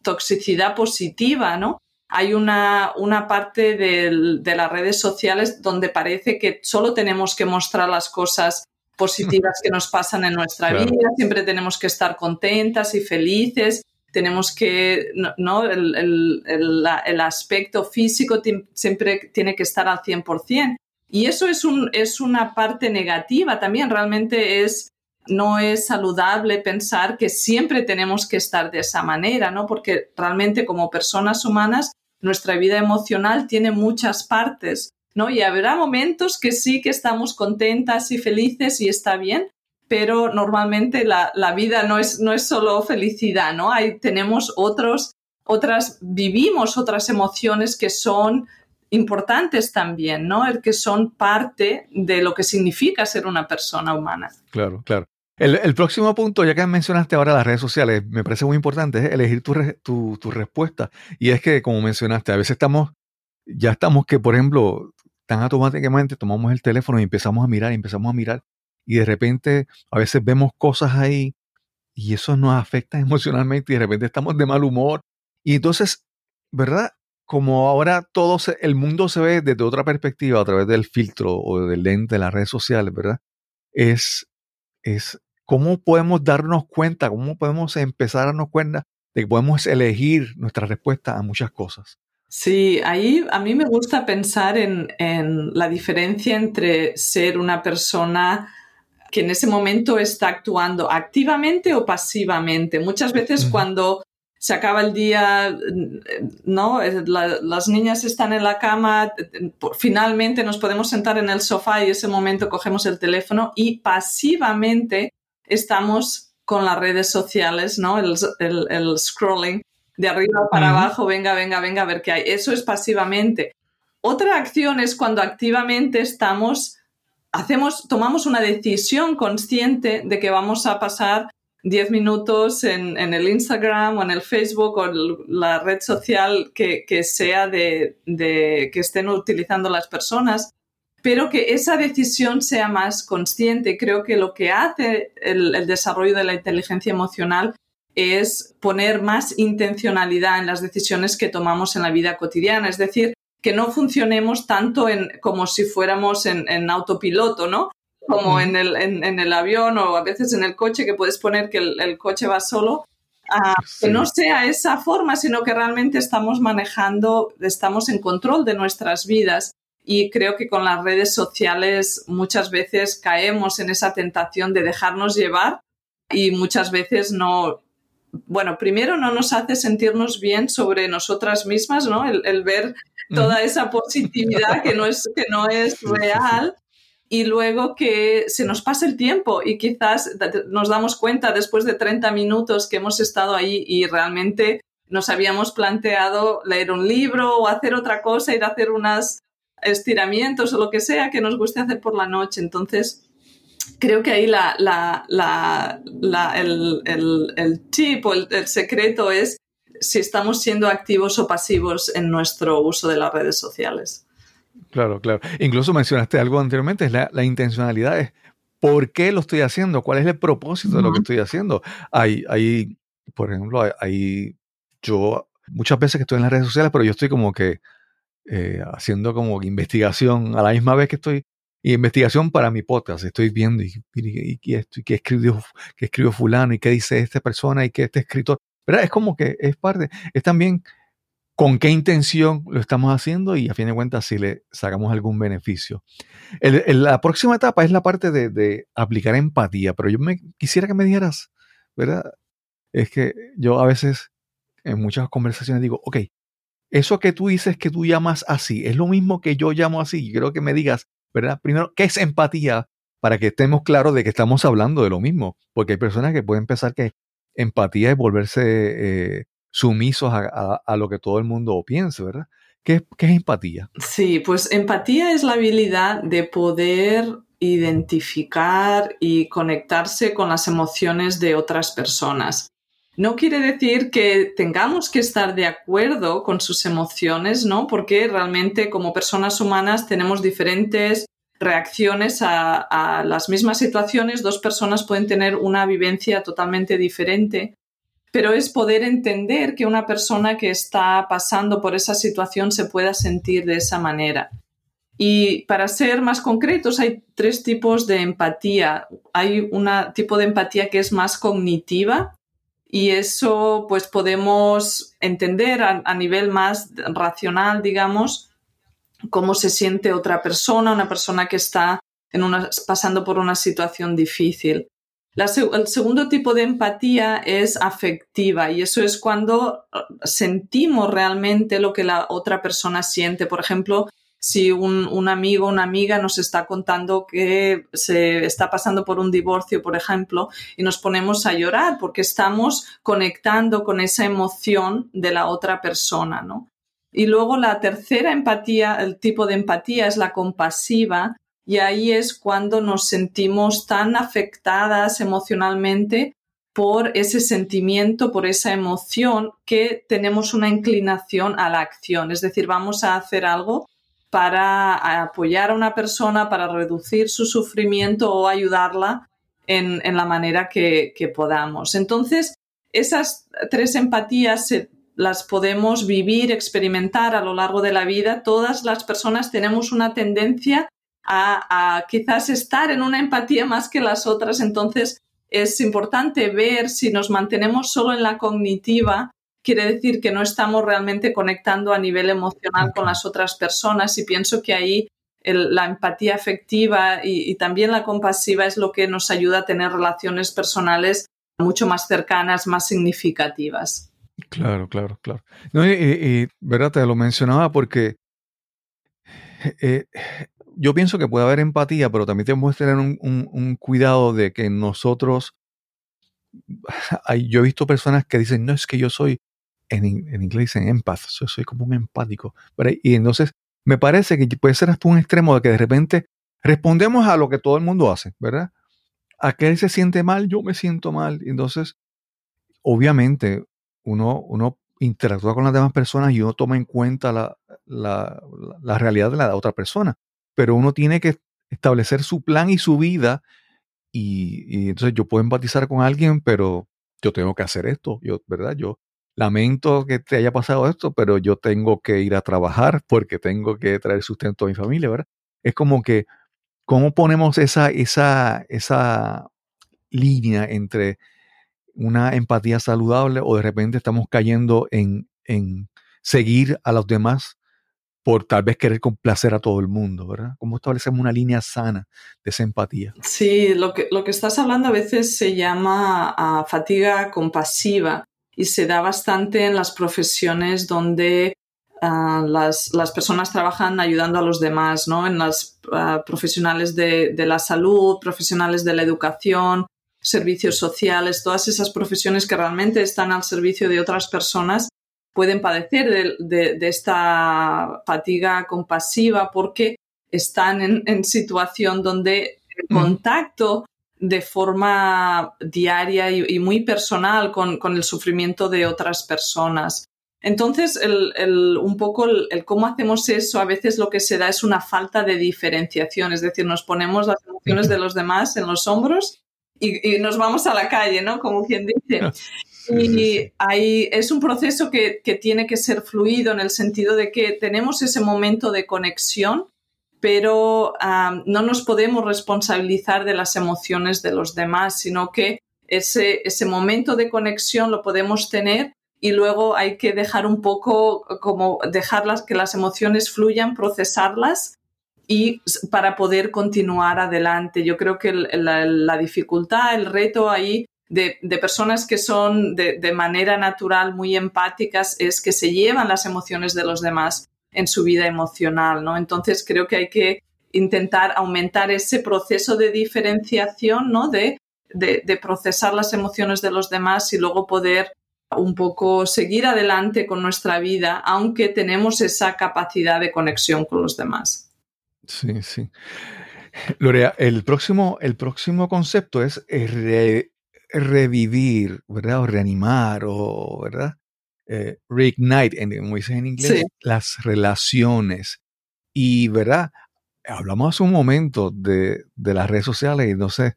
toxicidad positiva, ¿no? Hay una, una parte de, de, las redes sociales donde parece que solo tenemos que mostrar las cosas positivas que nos pasan en nuestra claro. vida, siempre tenemos que estar contentas y felices, tenemos que, ¿no? El, el, el, el aspecto físico siempre tiene que estar al 100%. Y eso es, un, es una parte negativa también, realmente es, no es saludable pensar que siempre tenemos que estar de esa manera, ¿no? Porque realmente como personas humanas, nuestra vida emocional tiene muchas partes, ¿no? Y habrá momentos que sí que estamos contentas y felices y está bien, pero normalmente la, la vida no es, no es solo felicidad, ¿no? Hay, tenemos otros, otras, vivimos otras emociones que son importantes también, ¿no? El que son parte de lo que significa ser una persona humana. Claro, claro. El, el próximo punto, ya que mencionaste ahora las redes sociales, me parece muy importante, es elegir tu, re, tu, tu respuesta. Y es que, como mencionaste, a veces estamos, ya estamos que, por ejemplo, tan automáticamente tomamos el teléfono y empezamos a mirar y empezamos a mirar y de repente a veces vemos cosas ahí y eso nos afecta emocionalmente y de repente estamos de mal humor. Y entonces, ¿verdad? Como ahora todo se, el mundo se ve desde otra perspectiva a través del filtro o del lente de las redes sociales, ¿verdad? Es, es cómo podemos darnos cuenta, cómo podemos empezar a darnos cuenta de que podemos elegir nuestra respuesta a muchas cosas. Sí, ahí a mí me gusta pensar en, en la diferencia entre ser una persona que en ese momento está actuando activamente o pasivamente. Muchas veces cuando se acaba el día, ¿no? La, las niñas están en la cama, finalmente nos podemos sentar en el sofá y ese momento cogemos el teléfono y pasivamente estamos con las redes sociales, ¿no? El, el, el scrolling de arriba para uh -huh. abajo, venga, venga, venga, a ver qué hay. Eso es pasivamente. Otra acción es cuando activamente estamos hacemos, tomamos una decisión consciente de que vamos a pasar 10 minutos en, el Instagram o en el Facebook o la red social que, sea de, que estén utilizando las personas, pero que esa decisión sea más consciente. Creo que lo que hace el, el desarrollo de la inteligencia emocional es poner más intencionalidad en las decisiones que tomamos en la vida cotidiana, es decir, que no funcionemos tanto en, como si fuéramos en, en autopiloto, ¿no? Como en el, en, en, el avión o a veces en el coche, que puedes poner que el, el coche va solo. Sí. Que no sea esa forma, sino que realmente estamos manejando, estamos en control de nuestras vidas. Y creo que con las redes sociales muchas veces caemos en esa tentación de dejarnos llevar y muchas veces no, bueno, primero no nos hace sentirnos bien sobre nosotras mismas, ¿no? El, el ver toda esa positividad que no es, que no es real y luego que se nos pasa el tiempo y quizás nos damos cuenta después de 30 minutos que hemos estado ahí y realmente nos habíamos planteado leer un libro o hacer otra cosa, ir a hacer unos estiramientos o lo que sea que nos guste hacer por la noche. Entonces, creo que ahí la, la, la, el, el, el, tip o el, el secreto es si estamos siendo activos o pasivos en nuestro uso de las redes sociales. Claro, claro. Incluso mencionaste algo anteriormente, es la, la intencionalidad es ¿Por qué lo estoy haciendo? ¿Cuál es el propósito de lo que estoy haciendo? Hay, hay por ejemplo, hay, yo muchas veces que estoy en las redes sociales, pero yo estoy como que eh, haciendo como investigación a la misma vez que estoy investigación para mi podcast. Estoy viendo y, y, y, y qué escribió, qué escribió fulano y qué dice esta persona y qué este escritor. Pero es como que es parte, es también con qué intención lo estamos haciendo y a fin de cuentas si le sacamos algún beneficio. la próxima etapa es la parte de, aplicar empatía, pero yo me quisiera que me dijeras, ¿verdad? Es que yo a veces en muchas conversaciones digo, ok, eso que tú dices que tú llamas así, es lo mismo que yo llamo así. Yo quiero que me digas, Primero, ¿qué es empatía? Para que estemos claros de que estamos hablando de lo mismo. Porque hay personas que pueden pensar que empatía es volverse eh, sumisos a, lo que todo el mundo piense, ¿verdad? ¿Qué, ¿Qué es empatía? Sí, pues empatía es la habilidad de poder identificar y conectarse con las emociones de otras personas. No quiere decir que tengamos que estar de acuerdo con sus emociones, ¿no? Porque realmente como personas humanas tenemos diferentes reacciones a, a, las mismas situaciones. Dos personas pueden tener una vivencia totalmente diferente pero es poder entender que una persona que está pasando por esa situación se pueda sentir de esa manera. Y para ser más concretos, hay tres tipos de empatía. Hay un tipo de empatía que es más cognitiva y eso pues podemos entender a, nivel más racional, digamos, cómo se siente otra persona, una persona que está en una, pasando por una situación difícil el segundo tipo de empatía es afectiva y eso es cuando uh, sentimos realmente lo que la otra persona siente. Por ejemplo, si un, amigo una amiga nos está contando que se está pasando por un divorcio, por ejemplo, y nos ponemos a llorar porque estamos conectando con esa emoción de la otra persona, ¿no? Y luego la tercera empatía, el tipo de empatía es la compasiva, y ahí es cuando nos sentimos tan afectadas emocionalmente por ese sentimiento, por esa emoción, que tenemos una inclinación a la acción. Es decir, vamos a hacer algo para apoyar a una persona, para reducir su sufrimiento o ayudarla en, la manera que, que, podamos. Entonces, esas tres empatías las podemos vivir, experimentar a lo largo de la vida. Todas las personas tenemos una tendencia a, quizás estar en una empatía más que las otras. Entonces, es importante ver si nos mantenemos solo en la cognitiva, quiere decir que no estamos realmente conectando a nivel emocional con las otras personas y pienso que ahí la empatía afectiva y, también la compasiva es lo que nos ayuda a tener relaciones personales mucho más cercanas, más significativas. Claro, claro, claro. y, verdad, te lo mencionaba porque eh, yo pienso que puede haber empatía, pero también tenemos que tener un, cuidado de que nosotros, hay, yo he visto personas que dicen, no, es que yo soy, en, inglés dicen empath, yo soy como un empático. Y entonces me parece que puede ser hasta un extremo de que de repente respondemos a lo que todo el mundo hace, ¿verdad? Aquel se siente mal, yo me siento mal. Entonces, obviamente, uno, uno interactúa con las demás personas y uno toma en cuenta la, la realidad de la otra persona pero uno tiene que establecer su plan y su vida y, entonces yo puedo empatizar con alguien, pero yo tengo que hacer esto, yo, ¿verdad? Yo lamento que te haya pasado esto, pero yo tengo que ir a trabajar porque tengo que traer sustento a mi familia, ¿verdad? Es como que, ¿cómo ponemos esa, esa, esa línea entre una empatía saludable o de repente estamos cayendo en, en seguir a los demás por tal vez querer complacer a todo el mundo, ¿verdad? ¿Cómo establecemos una línea sana de esa empatía? Sí, lo que, lo que estás hablando a veces se llama ah, fatiga compasiva y se da bastante en las profesiones donde ah, las, personas trabajan ayudando a los demás, ¿no? En las ah, profesionales de, de la salud, profesionales de la educación, servicios sociales, todas esas profesiones que realmente están al servicio de otras personas pueden padecer de, esta fatiga compasiva porque están en, situación donde el contacto de forma diaria y, muy personal con, el sufrimiento de otras personas. Entonces, el, un poco el, cómo hacemos eso, a veces lo que se da es una falta de diferenciación, es decir, nos ponemos las emociones de los demás en los hombros y, nos vamos a la calle, ¿no? Como quien dice. Y hay, es un proceso que, que, tiene que ser fluido en el sentido de que tenemos ese momento de conexión, pero no nos podemos responsabilizar de las emociones de los demás, sino que ese, ese momento de conexión lo podemos tener y luego hay que dejar un poco como dejarlas que las emociones fluyan, procesarlas y para poder continuar adelante. Yo creo que la, dificultad, el reto ahí de, personas que son de, de, manera natural muy empáticas es que se llevan las emociones de los demás en su vida emocional, ¿no? Entonces creo que hay que intentar aumentar ese proceso de diferenciación, ¿no? De, procesar las emociones de los demás y luego poder un poco seguir adelante con nuestra vida, aunque tenemos esa capacidad de conexión con los demás. Sí, sí. Lorea, el próximo, el próximo concepto es revivir, ¿verdad? O reanimar, o, ¿verdad? Eh, reignite, como dicen en inglés, las relaciones. Y, ¿verdad? Hablamos hace un momento de, de las redes sociales y no sé,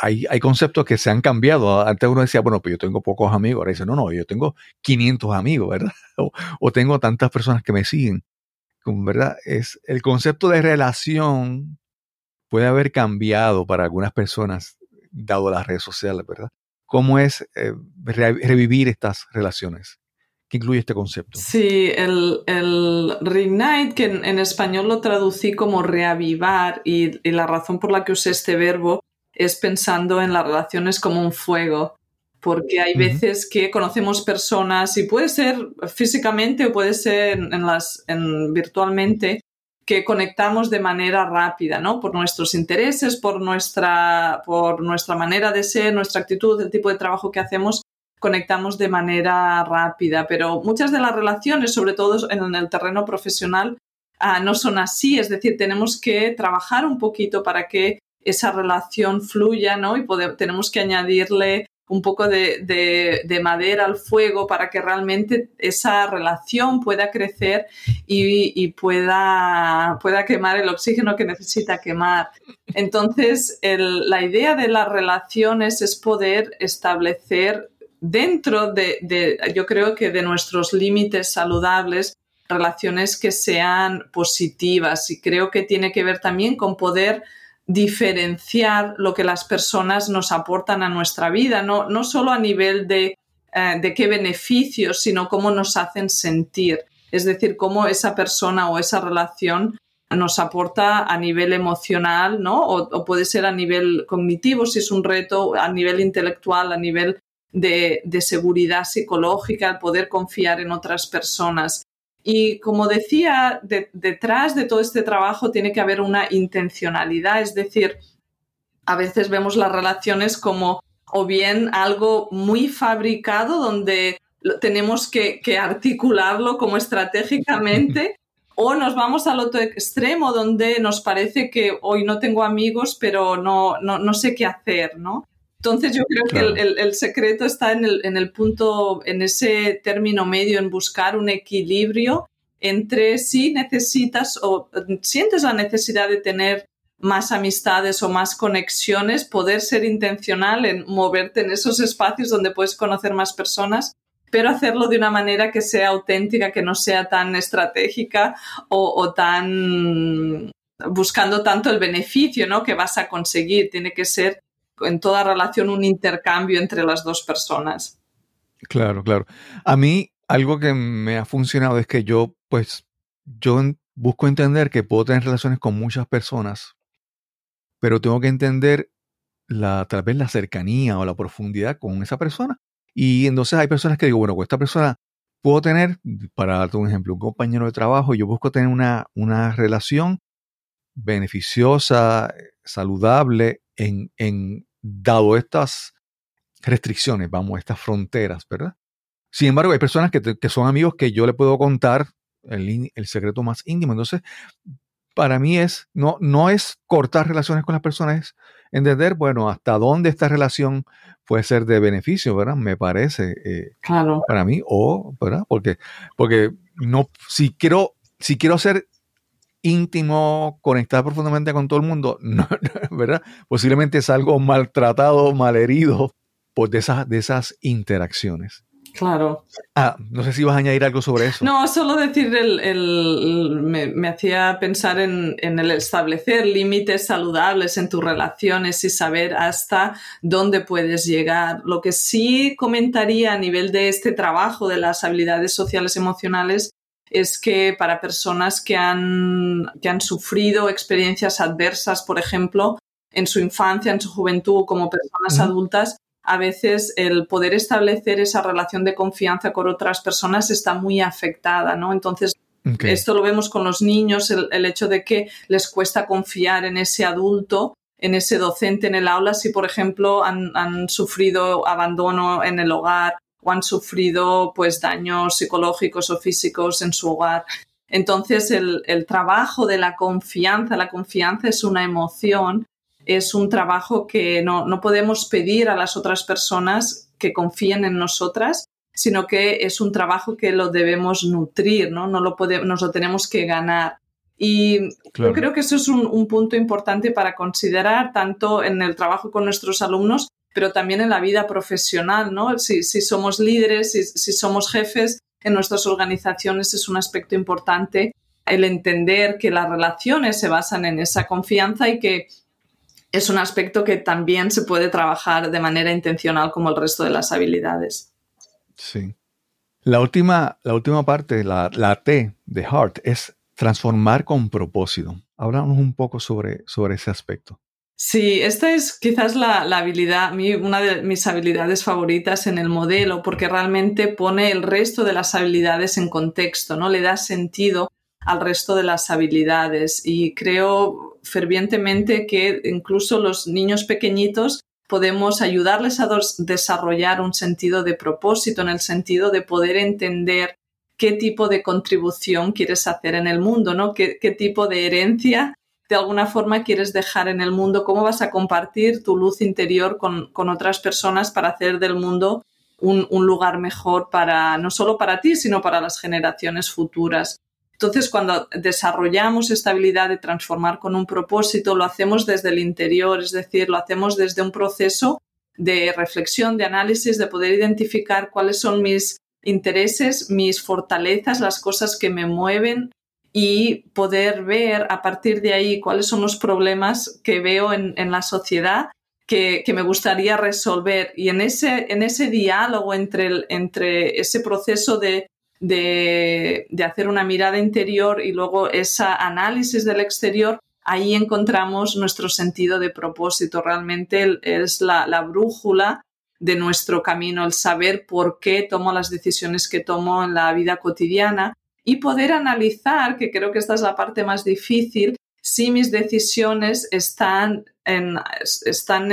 hay, hay, conceptos que se han cambiado. Antes uno decía, bueno, pues yo tengo pocos amigos. Ahora dice, no, no, yo tengo 500 amigos, ¿verdad? O, tengo tantas personas que me siguen. ¿Verdad? Es, el concepto de relación puede haber cambiado para algunas personas, dado las redes sociales, ¿verdad? ¿Cómo es eh, revivir estas relaciones? ¿Qué incluye este concepto? Sí, el, el reignite, que en, español lo traducí como reavivar, y, y, la razón por la que usé este verbo es pensando en las relaciones como un fuego, porque hay veces que conocemos personas y puede ser físicamente o puede ser en las, en, virtualmente que conectamos de manera rápida, ¿no? Por nuestros intereses, por nuestra, por nuestra manera de ser, nuestra actitud, el tipo de trabajo que hacemos, conectamos de manera rápida. Pero muchas de las relaciones, sobre todo en el terreno profesional, ah, no son así. Es decir, tenemos que trabajar un poquito para que esa relación fluya, ¿no? Y tenemos que añadirle un poco de, madera al fuego para que realmente esa relación pueda crecer y, pueda, pueda, quemar el oxígeno que necesita quemar. Entonces, la idea de las relaciones es poder establecer dentro de, yo creo que de nuestros límites saludables, relaciones que sean positivas y creo que tiene que ver también con poder diferenciar lo que las personas nos aportan a nuestra vida, no, no solo a nivel de, eh, de qué beneficios, sino cómo nos hacen sentir. Es decir, cómo esa persona o esa relación nos aporta a nivel emocional, ¿no? O, puede ser a nivel cognitivo, si es un reto, a nivel intelectual, a nivel de, de seguridad psicológica, el poder confiar en otras personas. Y como decía, detrás de todo este trabajo tiene que haber una intencionalidad, es decir, a veces vemos las relaciones como o bien algo muy fabricado donde tenemos que, articularlo como estratégicamente o nos vamos al otro extremo donde nos parece que hoy no tengo amigos pero no, no, no sé qué hacer, ¿no? Entonces yo creo que el, secreto está en el, en el punto, en ese término medio, en buscar un equilibrio entre si necesitas o sientes la necesidad de tener más amistades o más conexiones, poder ser intencional en moverte en esos espacios donde puedes conocer más personas, pero hacerlo de una manera que sea auténtica, que no sea tan estratégica o, o tan buscando tanto el beneficio ¿no? que vas a conseguir. Tiene que ser en toda relación un intercambio entre las dos personas. Claro, claro. A mí algo que me ha funcionado es que yo, pues, yo busco entender que puedo tener relaciones con muchas personas, pero tengo que entender la, tal vez la cercanía o la profundidad con esa persona. Y entonces hay personas que digo, bueno, con esta persona puedo tener, para darte un ejemplo, un compañero de trabajo, yo busco tener una, una relación beneficiosa, saludable, en, en dado estas restricciones, vamos, estas fronteras, ¿verdad? Sin embargo, hay personas que, que son amigos que yo le puedo contar el, el, secreto más íntimo. Entonces, para mí es, no, no es cortar relaciones con las personas, es entender, bueno, hasta dónde esta relación puede ser de beneficio, ¿verdad? Me parece. Eh, claro. Para mí, o, ¿verdad? Porque, porque no, si quiero, si quiero ser íntimo, conectar profundamente con todo el mundo, ¿verdad? Posiblemente es algo maltratado, malherido por de esas, de esas interacciones. Claro. Ah, no sé si vas a añadir algo sobre eso. No, solo decir, el, me, hacía pensar en, el establecer límites saludables en tus relaciones y saber hasta dónde puedes llegar. Lo que sí comentaría a nivel de este trabajo de las habilidades sociales emocionales es que para personas que han, que han sufrido experiencias adversas, por ejemplo, en su infancia, en su juventud, como personas adultas, a veces el poder establecer esa relación de confianza con otras personas está muy afectada, ¿no? Entonces, esto lo vemos con los niños, el, hecho de que les cuesta confiar en ese adulto, en ese docente en el aula, si, por ejemplo, han, sufrido abandono en el hogar o han sufrido pues daños psicológicos o físicos en su hogar. Entonces, el, el trabajo de la confianza, la confianza es una emoción es un trabajo que no, podemos pedir a las otras personas que confíen en nosotras, sino que es un trabajo que lo debemos nutrir, ¿no? no lo podemos, nos lo tenemos que ganar. Y yo creo que eso es un, punto importante para considerar tanto en el trabajo con nuestros alumnos, pero también en la vida profesional, ¿no? Si, somos líderes, si, somos jefes en nuestras organizaciones, es un aspecto importante el entender que las relaciones se basan en esa confianza y que es un aspecto que también se puede trabajar de manera intencional como el resto de las habilidades. Sí. La última, la última parte, la, la T de Heart, es transformar con propósito. Háblanos un poco sobre, sobre ese aspecto. Sí, esta es quizás la, habilidad, una de mis habilidades favoritas en el modelo, porque realmente pone el resto de las habilidades en contexto, ¿no? Le da sentido al resto de las habilidades. Y creo fervientemente que incluso los niños pequeñitos podemos ayudarles a desarrollar un sentido de propósito, en el sentido de poder entender qué tipo de contribución quieres hacer en el mundo, ¿no? qué, tipo de herencia de alguna forma quieres dejar en el mundo, cómo vas a compartir tu luz interior con, otras personas para hacer del mundo un, un, lugar mejor para no solo para ti, sino para las generaciones futuras. Entonces, cuando desarrollamos esta habilidad de transformar con un propósito, lo hacemos desde el interior, es decir, lo hacemos desde un proceso de reflexión, de análisis, de poder identificar cuáles son mis intereses, mis fortalezas, las cosas que me mueven y poder ver a partir de ahí cuáles son los problemas que veo en, la sociedad que, me gustaría resolver. Y en ese, en ese diálogo entre, entre ese proceso de de, hacer una mirada interior y luego ese análisis del exterior, ahí encontramos nuestro sentido de propósito. Realmente es la, la, brújula de nuestro camino, el saber por qué tomo las decisiones que tomo en la vida cotidiana y poder analizar, que creo que esta es la parte más difícil, si mis decisiones están, en, están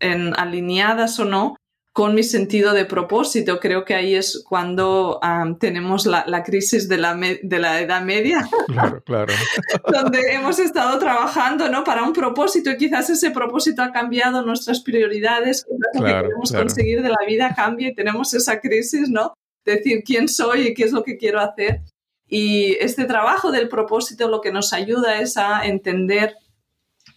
en alineadas o no con mi sentido de propósito. Creo que ahí es cuando tenemos la, crisis de la, de la, Edad Media. Claro, claro. donde hemos estado trabajando ¿no? para un propósito y quizás ese propósito ha cambiado nuestras prioridades, lo que queremos conseguir de la vida cambia y tenemos esa crisis, ¿no? Decir quién soy y qué es lo que quiero hacer. Y este trabajo del propósito lo que nos ayuda es a entender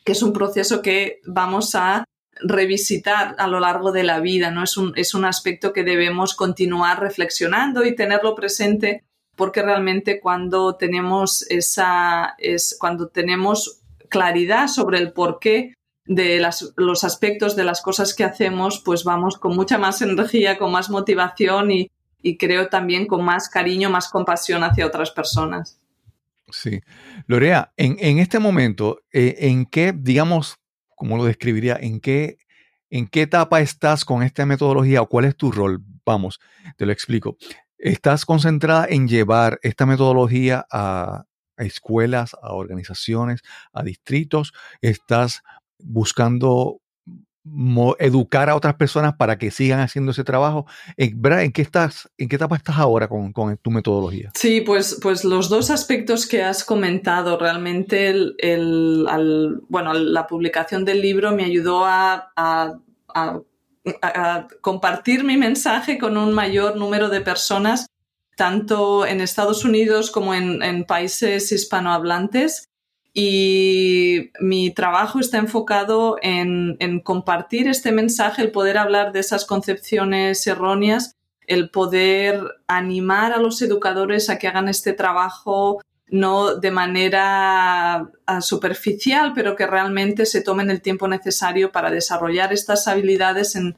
que es un proceso que vamos a revisitar a lo largo de la vida, ¿no? Es un, es un aspecto que debemos continuar reflexionando y tenerlo presente porque realmente cuando tenemos esa, es cuando tenemos claridad sobre el porqué de las, los aspectos de las cosas que hacemos, pues vamos con mucha más energía, con más motivación y, creo también con más cariño, más compasión hacia otras personas. Sí. Lorea, en, en este momento, eh, ¿en qué, digamos, ¿cómo lo describiría? ¿En qué, ¿En qué etapa estás con esta metodología o cuál es tu rol? Vamos, te lo explico. Estás concentrada en llevar esta metodología a, escuelas, a organizaciones, a distritos. Estás buscando educar a otras personas para que sigan haciendo ese trabajo. Eh, ¿En qué, estás, ¿En qué etapa estás ahora con, tu metodología? Sí, pues, pues los dos aspectos que has comentado, realmente bueno, la publicación del libro me ayudó a, compartir mi mensaje con un mayor número de personas, tanto en Estados Unidos como en países hispanohablantes y mi trabajo está enfocado en, compartir este mensaje, el poder hablar de esas concepciones erróneas, el poder animar a los educadores a que hagan este trabajo no de manera ah, superficial, pero que realmente se tomen el tiempo necesario para desarrollar estas habilidades en,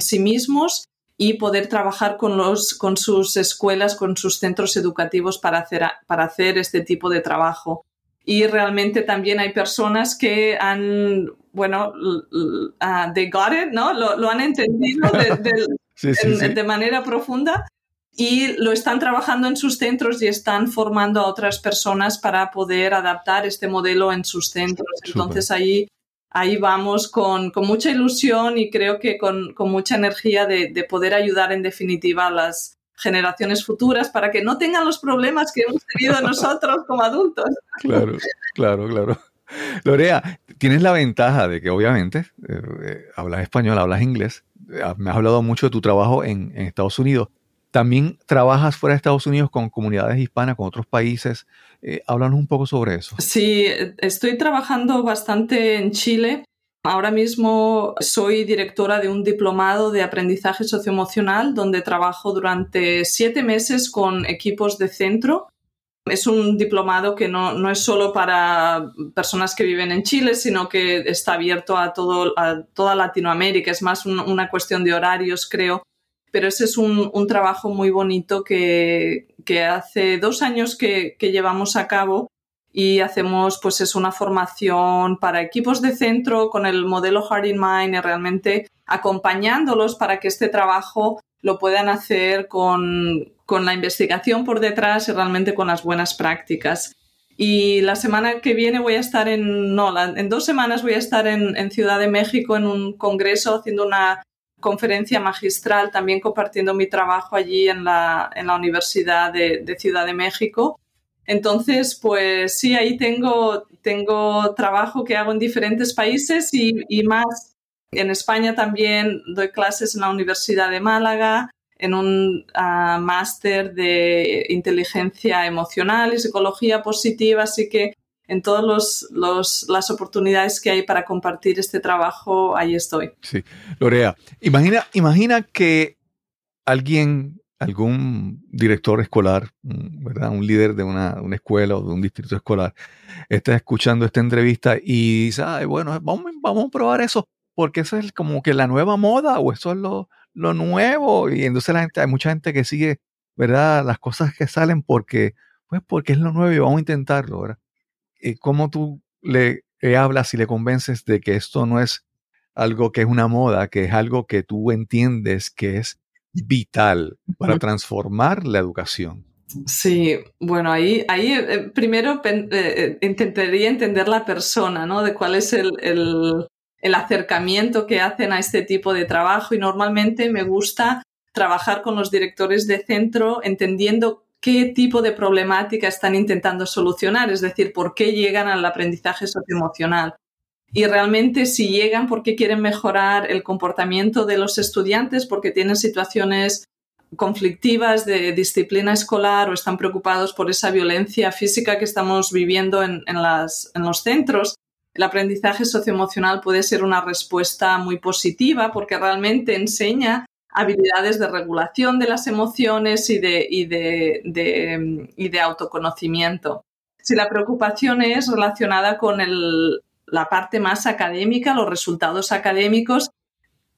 sí mismos y poder trabajar con, los, con sus escuelas, con sus centros educativos para hacer, para hacer este tipo de trabajo y realmente también hay personas que han, bueno, uh, they got it, ¿no? Lo, han entendido de, de, manera profunda y lo están trabajando en sus centros y están formando a otras personas para poder adaptar este modelo en sus centros. Entonces ahí, ahí vamos con, con, mucha ilusión y creo que con, con mucha energía de, de poder ayudar en definitiva a las, generaciones futuras para que no tengan los problemas que hemos tenido nosotros como adultos. Claro, claro, claro. Lorea, tienes la ventaja de que obviamente eh, eh, hablas español, hablas inglés, eh, me has hablado mucho de tu trabajo en, Estados Unidos. También trabajas fuera de Estados Unidos con comunidades hispanas, con otros países. háblanos un poco sobre eso. Sí, estoy trabajando bastante en Chile Ahora mismo soy directora de un diplomado de aprendizaje socioemocional donde trabajo durante siete meses con equipos de centro. Es un diplomado que no, es solo para personas que viven en Chile, sino que está abierto a, todo, a toda Latinoamérica. Es más una cuestión de horarios, creo. Pero ese es un, trabajo muy bonito que, hace dos años que, que llevamos a cabo y hacemos pues es una formación para equipos de centro con el modelo Hard in Mind y realmente acompañándolos para que este trabajo lo puedan hacer con, con la investigación por detrás y realmente con las buenas prácticas. Y la semana que viene voy a estar en, no, en dos semanas voy a estar en, Ciudad de México en un congreso haciendo una conferencia magistral, también compartiendo mi trabajo allí en la, en la Universidad de Ciudad de México. Entonces, pues sí, ahí tengo, tengo trabajo que hago en diferentes países y, más. En España también doy clases en la Universidad de Málaga, en un ah, máster de inteligencia emocional y psicología positiva, así que en todas las oportunidades que hay para compartir este trabajo, ahí estoy. Sí, Lorea, imagina, imagina que alguien algún director escolar, ¿verdad? Un líder de una, escuela o de un distrito escolar está escuchando esta entrevista y dice, bueno, vamos, vamos a probar eso porque eso es como que la nueva moda o eso es lo, nuevo. Y entonces la gente, hay mucha gente que sigue, ¿verdad? Las cosas que salen porque, pues porque es lo nuevo y vamos a intentarlo, ¿verdad? ¿Y cómo tú le, le hablas y le convences de que esto no es algo que es una moda, que es algo que tú entiendes que es vital para transformar la educación. Sí, bueno, ahí, ahí eh, primero eh, intentaría entender la persona, ¿no? De cuál es el, el, acercamiento que hacen a este tipo de trabajo y normalmente me gusta trabajar con los directores de centro entendiendo qué tipo de problemática están intentando solucionar, es decir, por qué llegan al aprendizaje socioemocional y realmente si llegan porque quieren mejorar el comportamiento de los estudiantes, porque tienen situaciones conflictivas de disciplina escolar o están preocupados por esa violencia física que estamos viviendo en, los centros, el aprendizaje socioemocional puede ser una respuesta muy positiva porque realmente enseña habilidades de regulación de las emociones y de autoconocimiento. Si la preocupación es relacionada con el, la parte más académica, los resultados académicos,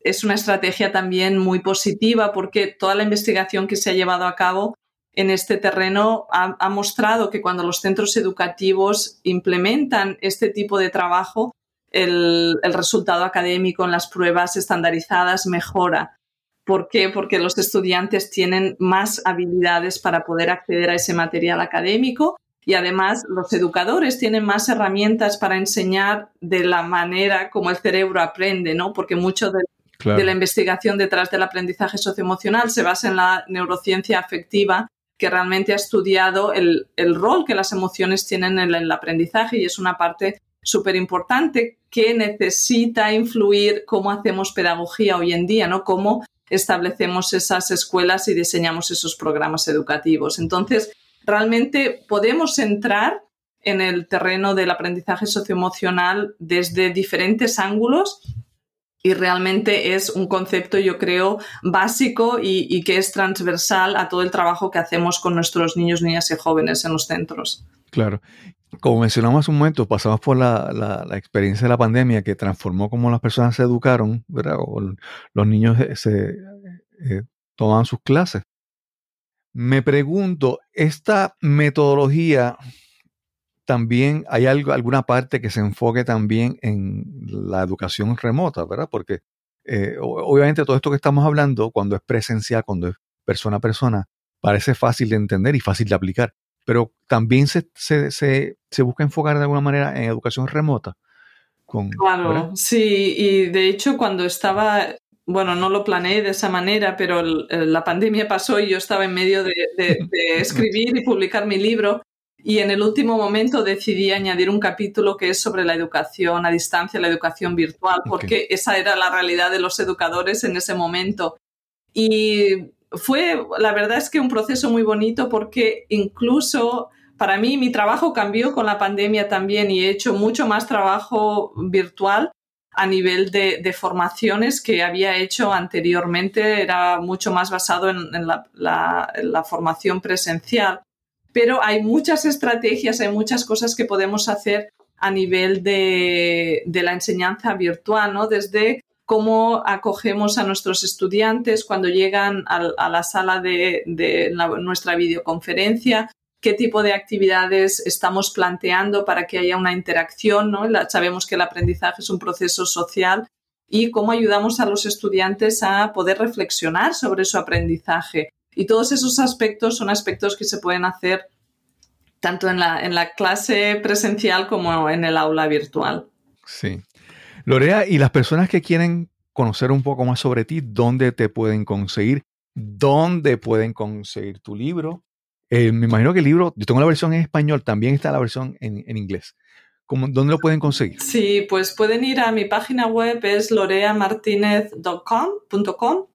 es una estrategia también muy positiva porque toda la investigación que se ha llevado a cabo en este terreno ha, mostrado que cuando los centros educativos implementan este tipo de trabajo, el, el, resultado académico en las pruebas estandarizadas mejora. ¿Por qué? Porque los estudiantes tienen más habilidades para poder acceder a ese material académico y además los educadores tienen más herramientas para enseñar de la manera como el cerebro aprende, ¿no? Porque mucho de, la investigación detrás del aprendizaje socioemocional se basa en la neurociencia afectiva que realmente ha estudiado el, rol que las emociones tienen en el, aprendizaje y es una parte súper importante que necesita influir cómo hacemos pedagogía hoy en día, ¿no? Cómo establecemos esas escuelas y diseñamos esos programas educativos. Entonces, realmente podemos entrar en el terreno del aprendizaje socioemocional desde diferentes ángulos y realmente es un concepto, yo creo, básico y, que es transversal a todo el trabajo que hacemos con nuestros niños, niñas y jóvenes en los centros. Claro. Como mencionamos hace un momento, pasamos por la, experiencia de la pandemia que transformó cómo las personas se educaron, ¿verdad? Los niños se eh, tomaban sus clases. Me pregunto, ¿esta metodología también hay algo, alguna parte que se enfoque también en la educación remota, ¿verdad? Porque eh, obviamente todo esto que estamos hablando, cuando es presencial, cuando es persona a persona, parece fácil de entender y fácil de aplicar, pero también se, se, busca enfocar de alguna manera en educación remota. Con, claro, sí, y de hecho cuando estaba bueno, no lo planeé de esa manera, pero la pandemia pasó y yo estaba en medio de, escribir y publicar mi libro y en el último momento decidí añadir un capítulo que es sobre la educación a distancia, la educación virtual, porque esa era la realidad de los educadores en ese momento. Y fue, la verdad es que un proceso muy bonito porque incluso para mí mi trabajo cambió con la pandemia también y he hecho mucho más trabajo virtual a nivel de, formaciones que había hecho anteriormente, era mucho más basado en, la, formación presencial. Pero hay muchas estrategias, hay muchas cosas que podemos hacer a nivel de, la enseñanza virtual, ¿no? Desde cómo acogemos a nuestros estudiantes cuando llegan a, la sala de, nuestra videoconferencia, qué tipo de actividades estamos planteando para que haya una interacción. ¿no? sabemos que el aprendizaje es un proceso social y cómo ayudamos a los estudiantes a poder reflexionar sobre su aprendizaje. Y todos esos aspectos son aspectos que se pueden hacer tanto en la, en la clase presencial como en el aula virtual. Sí. Lorea, y las personas que quieren conocer un poco más sobre ti, ¿dónde te pueden conseguir? ¿Dónde pueden conseguir tu libro? Eh, me imagino que el libro, yo tengo la versión en español, también está la versión en, inglés. ¿Dónde lo pueden conseguir? Sí, pues pueden ir a mi página web, es loreamartinez.com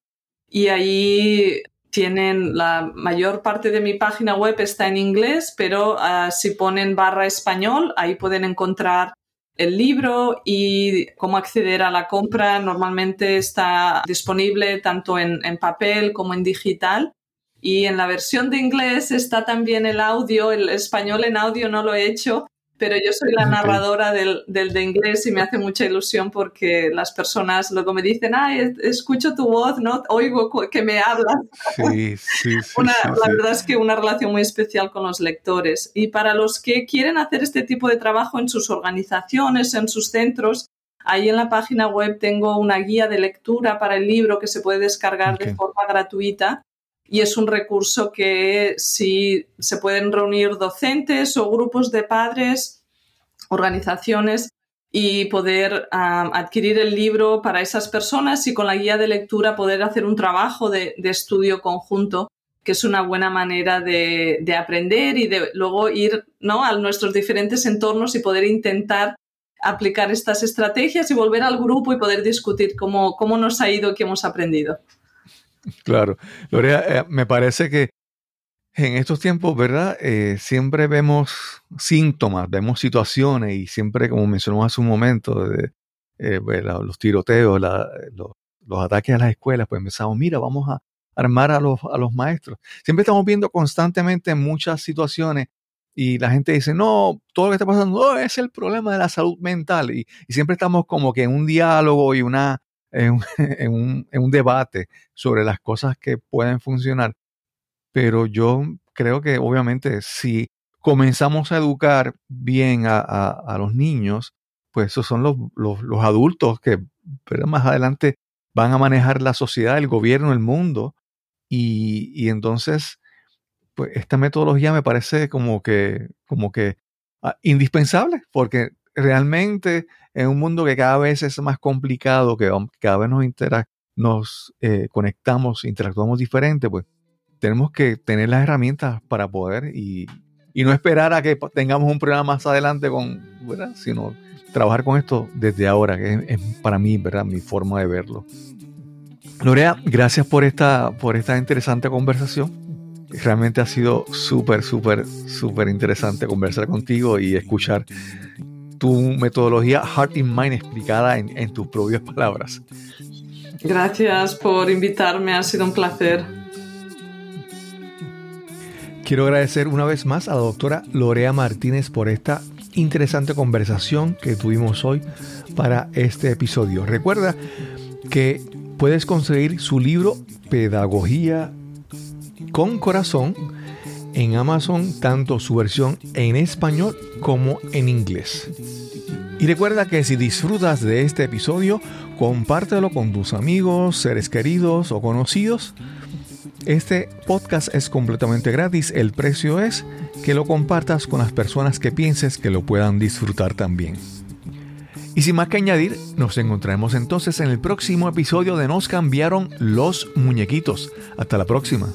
y ahí tienen la mayor parte de mi página web está en inglés, pero ah, si ponen barra español, ahí pueden encontrar el libro y cómo acceder a la compra. Normalmente está disponible tanto en papel como en digital. Y en la versión de inglés está también el audio, el español en audio no lo he hecho, pero yo soy la narradora del, del, de inglés y me hace mucha ilusión porque las personas luego me dicen, ay, escucho tu voz, ¿no? Oigo que me hablas. Sí, sí, sí, La verdad es que una relación muy especial con los lectores. Y para los que quieren hacer este tipo de trabajo en sus organizaciones, en sus centros, ahí en la página web tengo una guía de lectura para el libro que se puede descargar de forma gratuita y es un recurso que si se pueden reunir docentes o grupos de padres, organizaciones y poder adquirir el libro para esas personas y con la guía de lectura poder hacer un trabajo de, estudio conjunto que es una buena manera de, aprender y de luego ir ¿no? a nuestros diferentes entornos y poder intentar aplicar estas estrategias y volver al grupo y poder discutir cómo, cómo nos ha ido qué hemos aprendido. Claro. Lorea, eh, me parece que en estos tiempos, ¿verdad? Eh, siempre vemos síntomas, vemos situaciones y siempre, como mencionamos hace un momento, de, eh, pues, los tiroteos, los, ataques a las escuelas, pues empezamos, mira, vamos a armar a los, a los maestros. Siempre estamos viendo constantemente muchas situaciones y la gente dice, no, todo lo que está pasando es el problema de la salud mental. y siempre estamos como que en un diálogo y una en, un, en, un, debate sobre las cosas que pueden funcionar. Pero yo creo que obviamente si comenzamos a educar bien a, a, los niños, pues esos son los, los, los adultos que pero más adelante van a manejar la sociedad, el gobierno, el mundo. Y, y entonces, pues esta metodología me parece como que, como que ah, indispensable, porque realmente en un mundo que cada vez es más complicado, que cada vez nos, eh, conectamos, interactuamos diferente, pues tenemos que tener las herramientas para poder y, no esperar a que tengamos un programa más adelante. Sino trabajar con esto desde ahora, que es, para mí, ¿verdad? Mi forma de verlo. Lorea, gracias por esta, por esta interesante conversación. Realmente ha sido súper, súper, súper interesante conversar contigo y escuchar tu metodología Heart in Mind explicada en, en tus propias palabras. Gracias por invitarme, ha sido un placer. Quiero agradecer una vez más a la doctora Lorea Martínez por esta interesante conversación que tuvimos hoy para este episodio. Recuerda que puedes conseguir su libro Pedagogía con Corazón en Amazon, tanto su versión en español como en inglés. Y recuerda que si disfrutas de este episodio, compártelo con tus amigos, seres queridos o conocidos. Este podcast es completamente gratis, el precio es que lo compartas con las personas que pienses que lo puedan disfrutar también. Y sin más que añadir, nos encontraremos entonces en el próximo episodio de Nos cambiaron los muñequitos. Hasta la próxima.